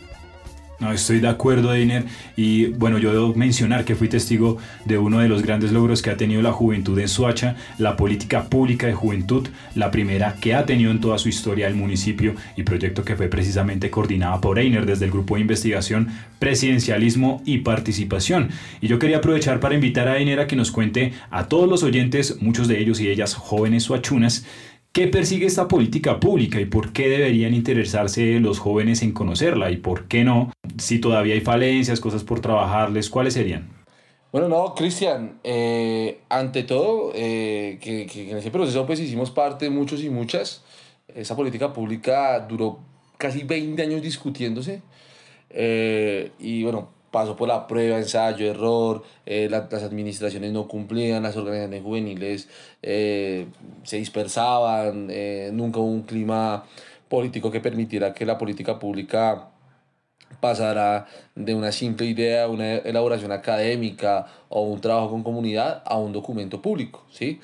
No, estoy de acuerdo, Einer. Y bueno, yo debo mencionar que fui testigo de uno de los grandes logros que ha tenido la juventud en Suacha, la política pública de juventud, la primera que ha tenido en toda su historia el municipio y proyecto que fue precisamente coordinada por Einer desde el grupo de investigación Presidencialismo y Participación. Y yo quería aprovechar para invitar a Einer a que nos cuente a todos los oyentes, muchos de ellos y ellas jóvenes suachunas, ¿Qué persigue esta política pública y por qué deberían interesarse los jóvenes en conocerla y por qué no? Si todavía hay falencias, cosas por trabajarles, ¿cuáles serían? Bueno, no, Cristian, eh, ante todo, eh, que, en ese proceso pues hicimos parte muchos y muchas. Esa política pública duró casi 20 años discutiéndose. Eh, y bueno, pasó por la prueba, ensayo, error, eh, las administraciones no cumplían, las organizaciones juveniles eh, se dispersaban, eh, nunca hubo un clima político que permitiera que la política pública pasara de una simple idea, una elaboración académica o un trabajo con comunidad a un documento público, ¿sí?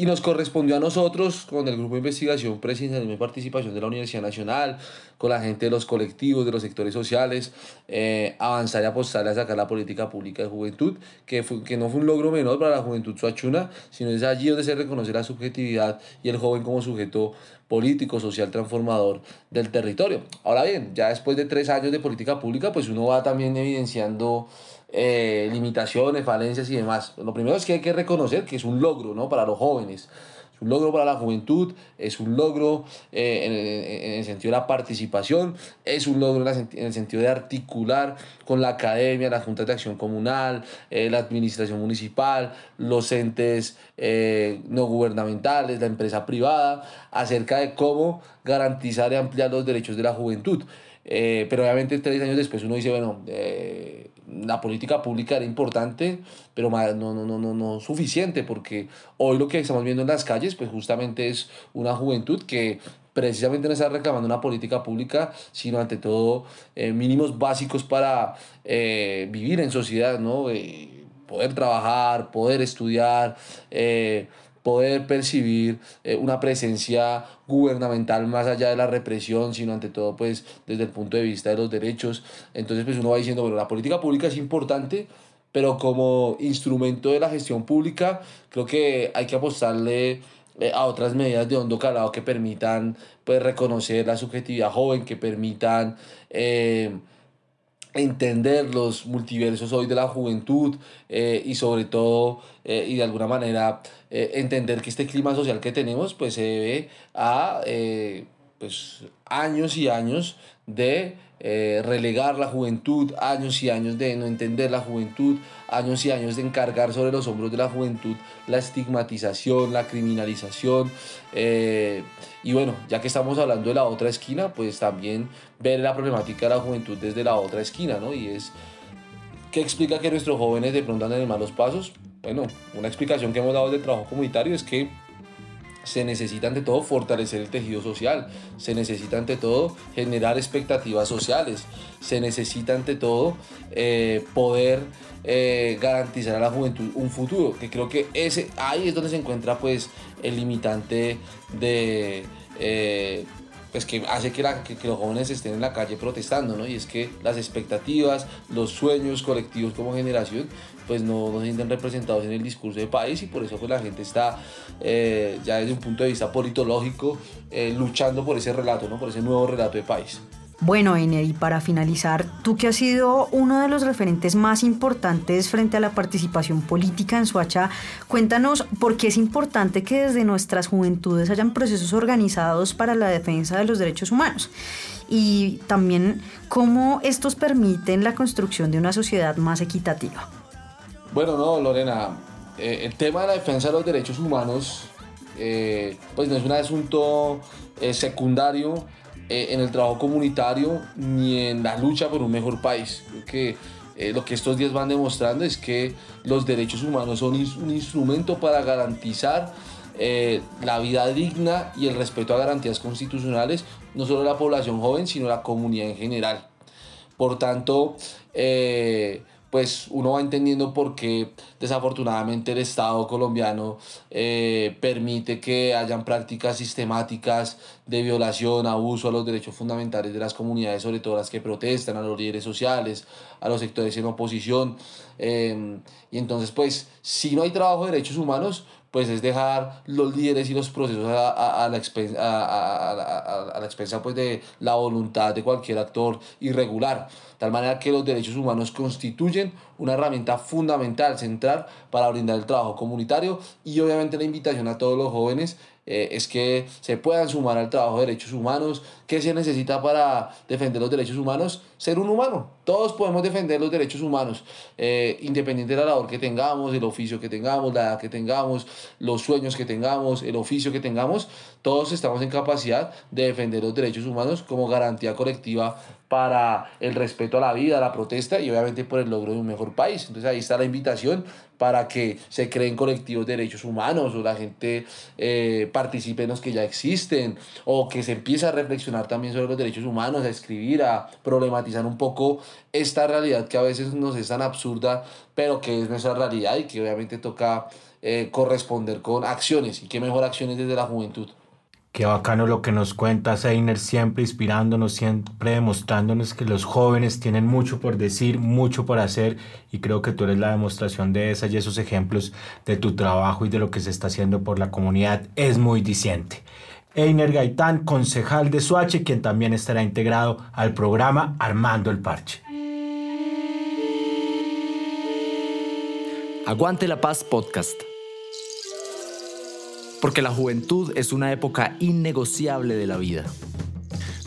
Y nos correspondió a nosotros, con el grupo de investigación presidencial y participación de la Universidad Nacional, con la gente de los colectivos, de los sectores sociales, eh, avanzar y apostar a sacar la política pública de juventud, que, fue, que no fue un logro menor para la juventud suachuna, sino es allí donde se reconoce la subjetividad y el joven como sujeto político, social, transformador del territorio. Ahora bien, ya después de tres años de política pública, pues uno va también evidenciando eh, limitaciones, falencias y demás. Lo primero es que hay que reconocer que es un logro ¿no? para los jóvenes. Es un logro para la juventud, es un logro eh, en, el sentido de la participación, es un logro en, el sentido de articular con la academia, las juntas de acción comunal, eh, la administración municipal, los entes no gubernamentales, la empresa privada, acerca de cómo garantizar y ampliar los derechos de la juventud. pero obviamente tres años después uno dice, bueno, la política pública era importante, pero no, no, no, no, no suficiente, porque hoy lo que estamos viendo en las calles, pues justamente es una juventud que precisamente no está reclamando una política pública, sino ante todo eh, mínimos básicos para eh, vivir en sociedad, ¿no? Eh, poder trabajar, poder estudiar, poder percibir eh, una presencia gubernamental más allá de la represión, sino ante todo pues desde el punto de vista de los derechos. Entonces pues uno va diciendo, bueno, la política pública es importante, pero como instrumento de la gestión pública creo que hay que apostarle eh, a otras medidas de hondo calado que permitan pues reconocer la subjetividad joven, que permitan... Eh, entender los multiversos hoy de la juventud eh, y sobre todo eh, y de alguna manera eh, entender que este clima social que tenemos pues se debe a pues, años y años de eh, relegar la juventud, años y años de no entender la juventud, años y años de encargar sobre los hombros de la juventud la estigmatización, la criminalización. Eh, y bueno, ya que estamos hablando de la otra esquina, pues también ver la problemática de la juventud desde la otra esquina, ¿no? Y es, ¿qué explica que nuestros jóvenes de pronto andan en malos pasos? Bueno, una explicación que hemos dado del trabajo comunitario es que se necesita ante todo fortalecer el tejido social, se necesita ante todo generar expectativas sociales, se necesita ante todo eh, poder eh, garantizar a la juventud un futuro, que creo que ese, ahí es donde se encuentra pues el limitante de... Eh, pues que hace que, que, los jóvenes estén en la calle protestando, ¿no? Y es que las expectativas, los sueños colectivos como generación pues no, no se sienten representados en el discurso del país y por eso pues la gente está eh, ya desde un punto de vista politológico eh, luchando por ese relato, ¿no? por ese nuevo relato de país. Bueno, Ener, y para finalizar, tú que has sido uno de los referentes más importantes frente a la participación política en Suacha, cuéntanos por qué es importante que desde nuestras juventudes hayan procesos organizados para la defensa de los derechos humanos. Y también ¿Cómo estos permiten la construcción de una sociedad más equitativa? Bueno, no, Lorena, eh, el tema de la defensa de los derechos humanos, eh, pues no es un asunto eh, secundario en el trabajo comunitario ni en la lucha por un mejor país. que lo que estos días van demostrando es que los derechos humanos son un instrumento para garantizar la vida digna y el respeto a garantías constitucionales, no solo la población joven, sino la comunidad en general. Por tanto, pues uno va entendiendo por qué desafortunadamente el Estado colombiano eh, permite que hayan prácticas sistemáticas de violación, abuso a los derechos fundamentales de las comunidades, sobre todo las que protestan, a los líderes sociales, a los sectores en oposición. Em, y entonces, pues, si no hay trabajo de derechos humanos, pues es dejar los líderes y los procesos a, a, la, expensa, a, a, la expensa pues de la voluntad de cualquier actor irregular. Tal manera que los derechos humanos constituyen una herramienta fundamental, central, para brindar el trabajo comunitario y obviamente la invitación a todos los jóvenes eh, es que se puedan sumar al trabajo de derechos humanos. ¿Qué se necesita para defender los derechos humanos? Ser un humano. Todos podemos defender los derechos humanos, eh, independiente de la labor que tengamos, el oficio que tengamos, la edad que tengamos, los sueños que tengamos, el oficio que tengamos. Todos estamos en capacidad de defender los derechos humanos como garantía colectiva para el respeto a la vida, la protesta y obviamente por el logro de un mejor país. Entonces ahí está la invitación para que se creen colectivos de derechos humanos o la gente eh, participe en los que ya existen o que se empiece a reflexionar también sobre los derechos humanos, a escribir, a problematizar un poco esta realidad que a veces nos es tan absurda, pero que es nuestra realidad y que obviamente toca eh, corresponder con acciones y qué mejor acciones desde la juventud. Qué bacano lo que nos cuenta Seiner, siempre inspirándonos, siempre demostrándonos que los jóvenes tienen mucho por decir, mucho por hacer y creo que tú eres la demostración de esas y esos ejemplos de tu trabajo y de lo que se está haciendo por la comunidad es muy diciente. Einer Gaitán, concejal de Suache, quien también estará integrado al programa Armando el Parche. Aguante la Paz Podcast porque la juventud es una época innegociable de la vida.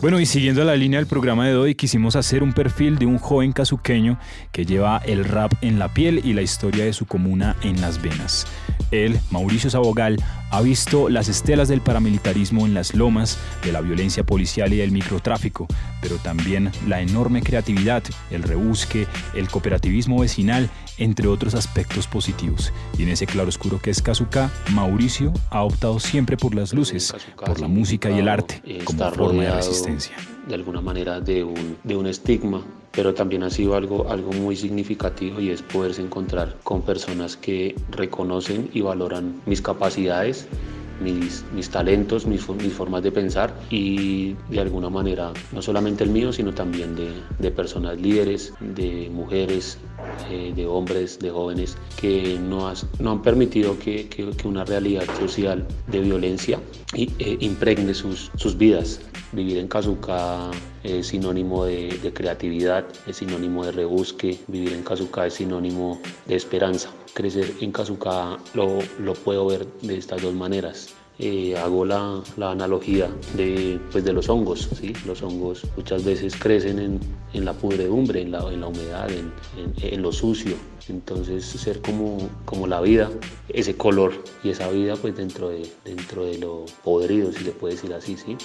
Bueno, y siguiendo la línea del programa de hoy, quisimos hacer un perfil de un joven casuqueño que lleva el rap en la piel y la historia de su comuna en las venas. Él, Mauricio Sabogal, ha visto las estelas del paramilitarismo en las lomas, de la violencia policial y del microtráfico, pero también la enorme creatividad, el rebusque, el cooperativismo vecinal, entre otros aspectos positivos. Y en ese claroscuro que es Kazuka, Mauricio ha optado siempre por las luces, por la música y el arte como forma de resistencia. De alguna manera de un, de un estigma pero también ha sido algo, algo muy significativo y es poderse encontrar con personas que reconocen y valoran mis capacidades, mis, mis talentos, mis, mis, formas de pensar y de alguna manera, no solamente el mío, sino también de, de personas líderes, de mujeres, eh, de hombres, de jóvenes, que no, no han permitido que, que, que, una realidad social de violencia y, eh, impregne sus, sus vidas. Vivir en Kazuka es sinónimo de, de, creatividad, es sinónimo de rebusque, vivir en Kazuka es sinónimo de esperanza. Crecer en Kazuka lo, lo puedo ver de estas dos maneras. Eh, hago la, la, analogía de, pues de los hongos. ¿sí? Los hongos muchas veces crecen en, en la pudredumbre, en la, en la humedad, en, en, lo sucio. Entonces ser como, como la vida, ese color y esa vida pues dentro de, dentro de lo podrido, si se puede decir así. ¿sí?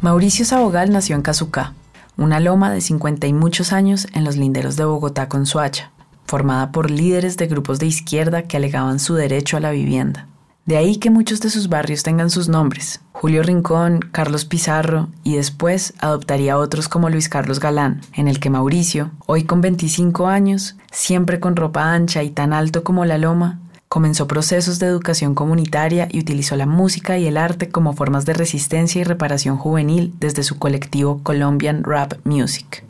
Mauricio Sabogal nació en Cazucá, una loma de 50 y muchos años en los linderos de Bogotá con Suacha, formada por líderes de grupos de izquierda que alegaban su derecho a la vivienda. De ahí que muchos de sus barrios tengan sus nombres, Julio Rincón, Carlos Pizarro y después adoptaría otros como Luis Carlos Galán, en el que Mauricio, hoy con 25 años, siempre con ropa ancha y tan alto como la loma, Comenzó procesos de educación comunitaria y utilizó la música y el arte como formas de resistencia y reparación juvenil desde su colectivo Colombian Rap Music.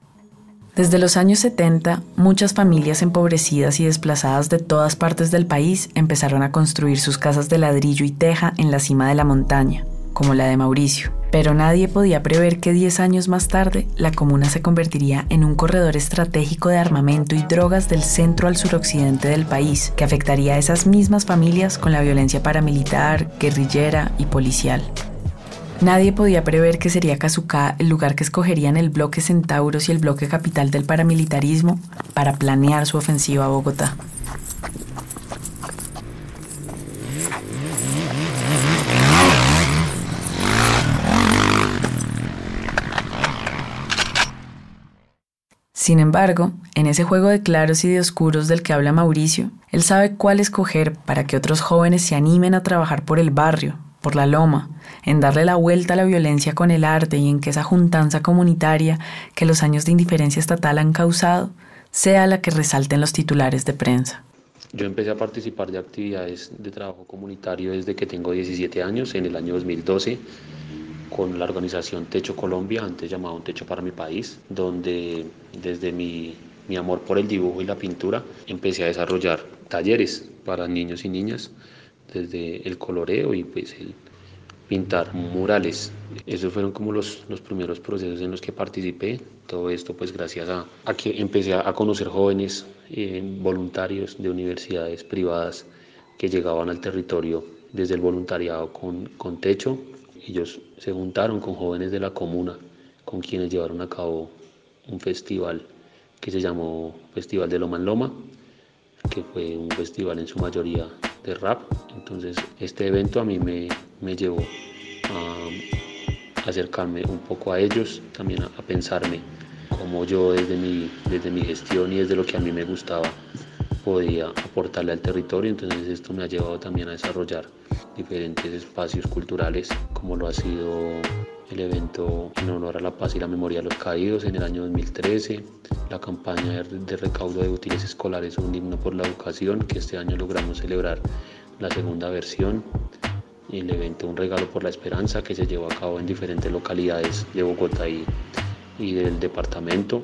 Desde los años 70, muchas familias empobrecidas y desplazadas de todas partes del país empezaron a construir sus casas de ladrillo y teja en la cima de la montaña, como la de Mauricio, Pero nadie podía prever que 10 años más tarde la comuna se convertiría en un corredor estratégico de armamento y drogas del centro al suroccidente del país, que afectaría a esas mismas familias con la violencia paramilitar, guerrillera y policial. Nadie podía prever que sería Kazuka el lugar que escogerían el bloque Centauros y el bloque capital del paramilitarismo para planear su ofensiva a Bogotá. Sin embargo, en ese juego de claros y de oscuros del que habla Mauricio, él sabe cuál escoger para que otros jóvenes se animen a trabajar por el barrio, por la loma, en darle la vuelta a la violencia con el arte y en que esa juntanza comunitaria que los años de indiferencia estatal han causado sea la que resalte en los titulares de prensa. Yo empecé a participar de actividades de trabajo comunitario desde que tengo 17 años, en el año 2012 con la organización Techo Colombia, antes llamado Techo para mi País, donde desde mi, mi amor por el dibujo y la pintura empecé a desarrollar talleres para niños y niñas, desde el coloreo y pues el pintar murales. Esos fueron como los, los primeros procesos en los que participé. Todo esto pues gracias a, a que empecé a conocer jóvenes eh, voluntarios de universidades privadas que llegaban al territorio desde el voluntariado con, con techo ellos se juntaron con jóvenes de la comuna, con quienes llevaron a cabo un festival que se llamó Festival de Loma en Loma, que fue un festival en su mayoría de rap. Entonces este evento a mí me, me llevó a acercarme un poco a ellos, también a, pensarme cómo yo desde mi, desde mi gestión y desde lo que a mí me gustaba podía aportarle al territorio. Entonces esto me ha llevado también a desarrollar diferentes espacios culturales, como lo ha sido el evento en honor a la paz y la memoria de los caídos en el año 2013, la campaña de recaudo de útiles escolares Un himno por la educación, que este año logramos celebrar la segunda versión, el evento Un regalo por la esperanza, que se llevó a cabo en diferentes localidades de Bogotá y, y del departamento.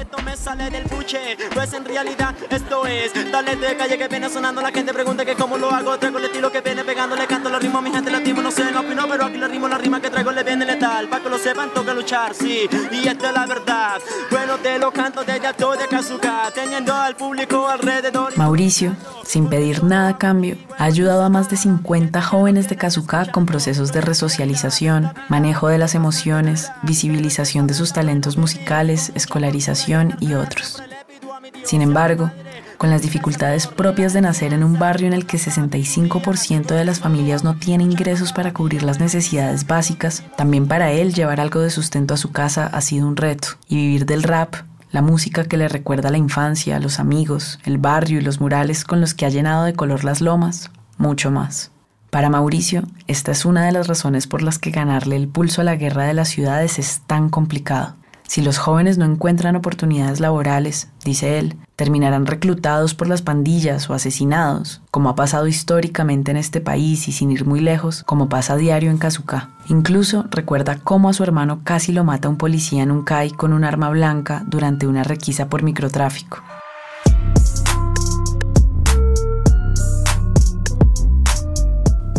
Esto me sale del buche, pues en realidad esto es. Dale de calle que viene sonando, la gente pregunta que cómo lo hago. Traigo el estilo que viene pegando, le canto los ritmos a mi gente latino No sé, no opino, pero aquí le rimo la rima que traigo le viene letal. Para que lo sepan, toca luchar, sí, y esta es la verdad. Bueno, te lo canto desde todo de Kazuka Teniendo al público alrededor. Mauricio, sin pedir nada a cambio, ha ayudado a más de 50 jóvenes de Kazuka con procesos de resocialización, manejo de las emociones, visibilización de sus talentos musicales, escolarización y otros. Sin embargo, con las dificultades propias de nacer en un barrio en el que 65% de las familias no tienen ingresos para cubrir las necesidades básicas, también para él llevar algo de sustento a su casa ha sido un reto, y vivir del rap la música que le recuerda la infancia, los amigos, el barrio y los murales con los que ha llenado de color las lomas, mucho más. Para Mauricio, esta es una de las razones por las que ganarle el pulso a la guerra de las ciudades es tan complicado. Si los jóvenes no encuentran oportunidades laborales, dice él, terminarán reclutados por las pandillas o asesinados, como ha pasado históricamente en este país y sin ir muy lejos, como pasa a diario en Kazuka. Incluso recuerda cómo a su hermano casi lo mata un policía en un CAI con un arma blanca durante una requisa por microtráfico.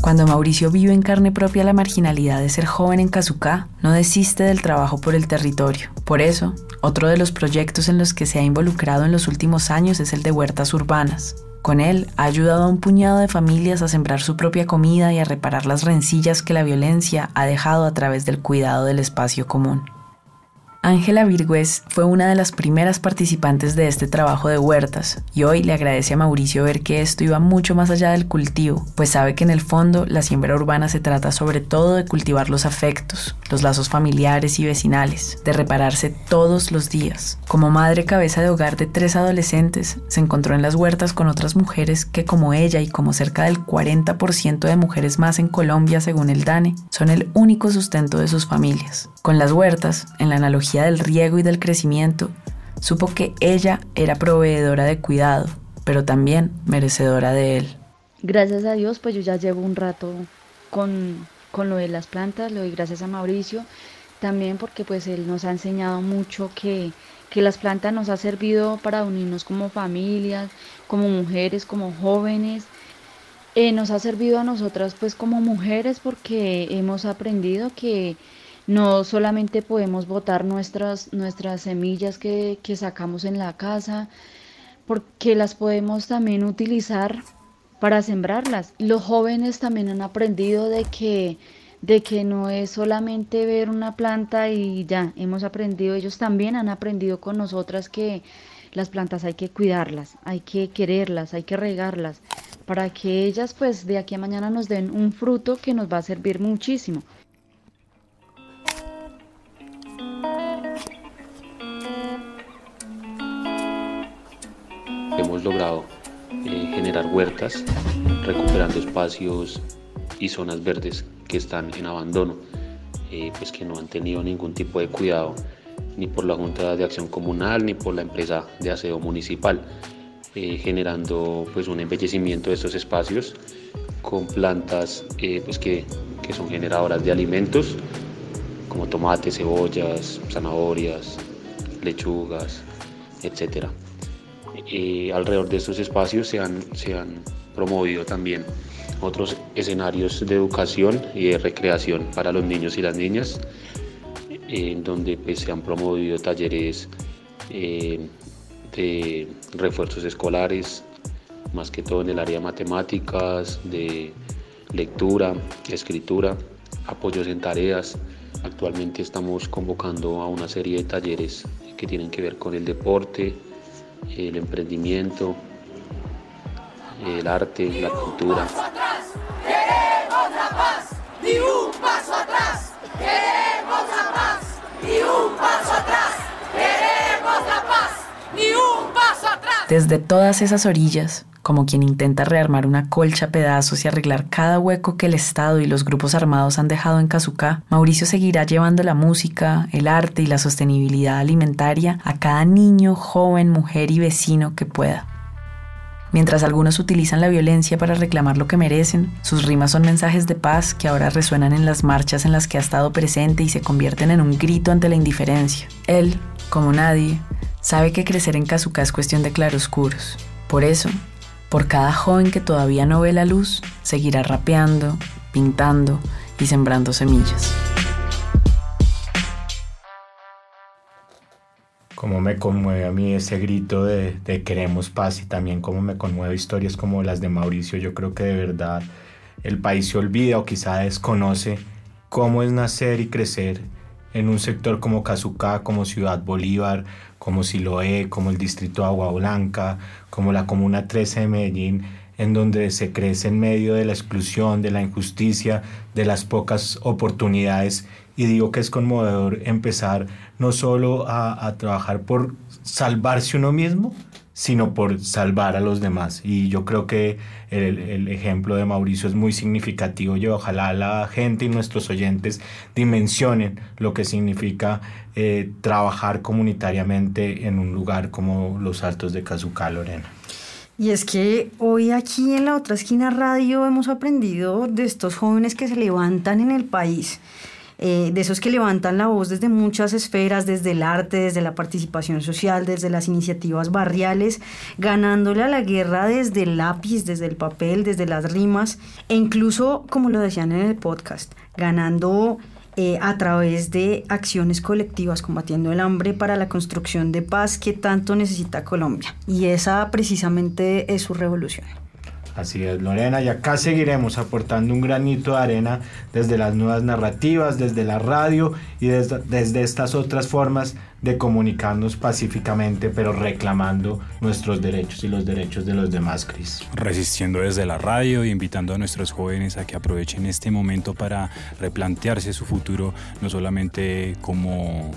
Cuando Mauricio vive en carne propia la marginalidad de ser joven en Kazuka, no desiste del trabajo por el territorio. Por eso, otro de los proyectos en los que se ha involucrado en los últimos años es el de huertas urbanas. Con él ha ayudado a un puñado de familias a sembrar su propia comida y a reparar las rencillas que la violencia ha dejado a través del cuidado del espacio común. Ángela Virgüez fue una de las primeras participantes de este trabajo de huertas y hoy le agradece a Mauricio ver que esto iba mucho más allá del cultivo, pues sabe que en el fondo la siembra urbana se trata sobre todo de cultivar los afectos, los lazos familiares y vecinales, de repararse todos los días. Como madre cabeza de hogar de tres adolescentes, se encontró en las huertas con otras mujeres que como ella y como cerca del 40% de mujeres más en Colombia según el DANE, son el único sustento de sus familias. Con las huertas, en la analogía del riego y del crecimiento, supo que ella era proveedora de cuidado, pero también merecedora de él. Gracias a Dios, pues yo ya llevo un rato con, con lo de las plantas, le doy gracias a Mauricio, también porque pues él nos ha enseñado mucho que, que las plantas nos ha servido para unirnos como familias, como mujeres, como jóvenes, eh, nos ha servido a nosotras pues como mujeres porque hemos aprendido que no solamente podemos botar nuestras, nuestras semillas que, que sacamos en la casa, porque las podemos también utilizar para sembrarlas. Los jóvenes también han aprendido de que de que no es solamente ver una planta y ya, hemos aprendido, ellos también han aprendido con nosotras que las plantas hay que cuidarlas, hay que quererlas, hay que regarlas, para que ellas pues de aquí a mañana nos den un fruto que nos va a servir muchísimo. Logrado eh, generar huertas, recuperando espacios y zonas verdes que están en abandono, eh, pues que no han tenido ningún tipo de cuidado ni por la Junta de Acción Comunal ni por la empresa de aseo municipal, eh, generando pues un embellecimiento de estos espacios con plantas eh, pues que, que son generadoras de alimentos como tomates, cebollas, zanahorias, lechugas, etc. alrededor de estos espacios se han, se han promovido también otros escenarios de educación y de recreación para los niños y las niñas, en donde pues, se han promovido talleres eh, de refuerzos escolares, más que todo en el área de matemáticas, de lectura, escritura, apoyos en tareas. Actualmente estamos convocando a una serie de talleres que tienen que ver con el deporte, el emprendimiento, el arte, la cultura. Desde todas esas orillas, como quien intenta rearmar una colcha a pedazos y arreglar cada hueco que el Estado y los grupos armados han dejado en Cazucá, Mauricio seguirá llevando la música, el arte y la sostenibilidad alimentaria a cada niño, joven, mujer y vecino que pueda. Mientras algunos utilizan la violencia para reclamar lo que merecen, sus rimas son mensajes de paz que ahora resuenan en las marchas en las que ha estado presente y se convierten en un grito ante la indiferencia. Él, como nadie, sabe que crecer en Kazuka es cuestión de claroscuros. Por eso, por cada joven que todavía no ve la luz, seguirá rapeando, pintando y sembrando semillas. Cómo me conmueve a mí ese grito de, queremos paz y también cómo me conmueve historias como las de Mauricio. Yo creo que de verdad el país se olvida o quizá desconoce cómo es nacer y crecer en un sector como Cazucá, como Ciudad Bolívar, como Siloé, como el distrito Agua Blanca, como la Comuna 13 de Medellín, en donde se crece en medio de la exclusión, de la injusticia, de las pocas oportunidades. Y digo que es conmovedor empezar no solo a, trabajar por salvarse uno mismo, sino por salvar a los demás. Y yo creo que el, ejemplo de Mauricio es muy significativo y ojalá la gente y nuestros oyentes dimensionen lo que significa eh, trabajar comunitariamente en un lugar como los Altos de Cazucá, Lorena. Y es que hoy aquí en la otra esquina radio hemos aprendido de estos jóvenes que se levantan en el país eh, de esos que levantan la voz desde muchas esferas, desde el arte, desde la participación social, desde las iniciativas barriales, ganándole a la guerra desde el lápiz, desde el papel, desde las rimas, e incluso, como lo decían en el podcast, ganando eh, a través de acciones colectivas combatiendo el hambre para la construcción de paz que tanto necesita Colombia. Y esa precisamente es su revolución. Así es, Lorena, y acá seguiremos aportando un granito de arena desde las nuevas narrativas, desde la radio y desde, estas otras formas de comunicarnos pacíficamente, pero reclamando nuestros derechos y los derechos de los demás, Cris. Resistiendo desde la radio y invitando a nuestros jóvenes a que aprovechen este momento para replantearse su futuro, no solamente como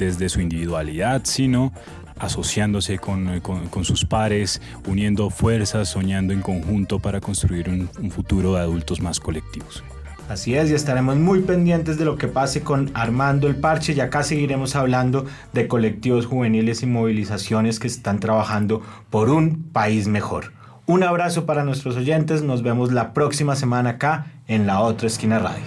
desde su individualidad, sino asociándose con, con, sus pares, uniendo fuerzas, soñando en conjunto para construir un, un futuro de adultos más colectivos. Así es, y estaremos muy pendientes de lo que pase con Armando el Parche y acá seguiremos hablando de colectivos juveniles y movilizaciones que están trabajando por un país mejor. Un abrazo para nuestros oyentes, nos vemos la próxima semana acá en la otra esquina radio.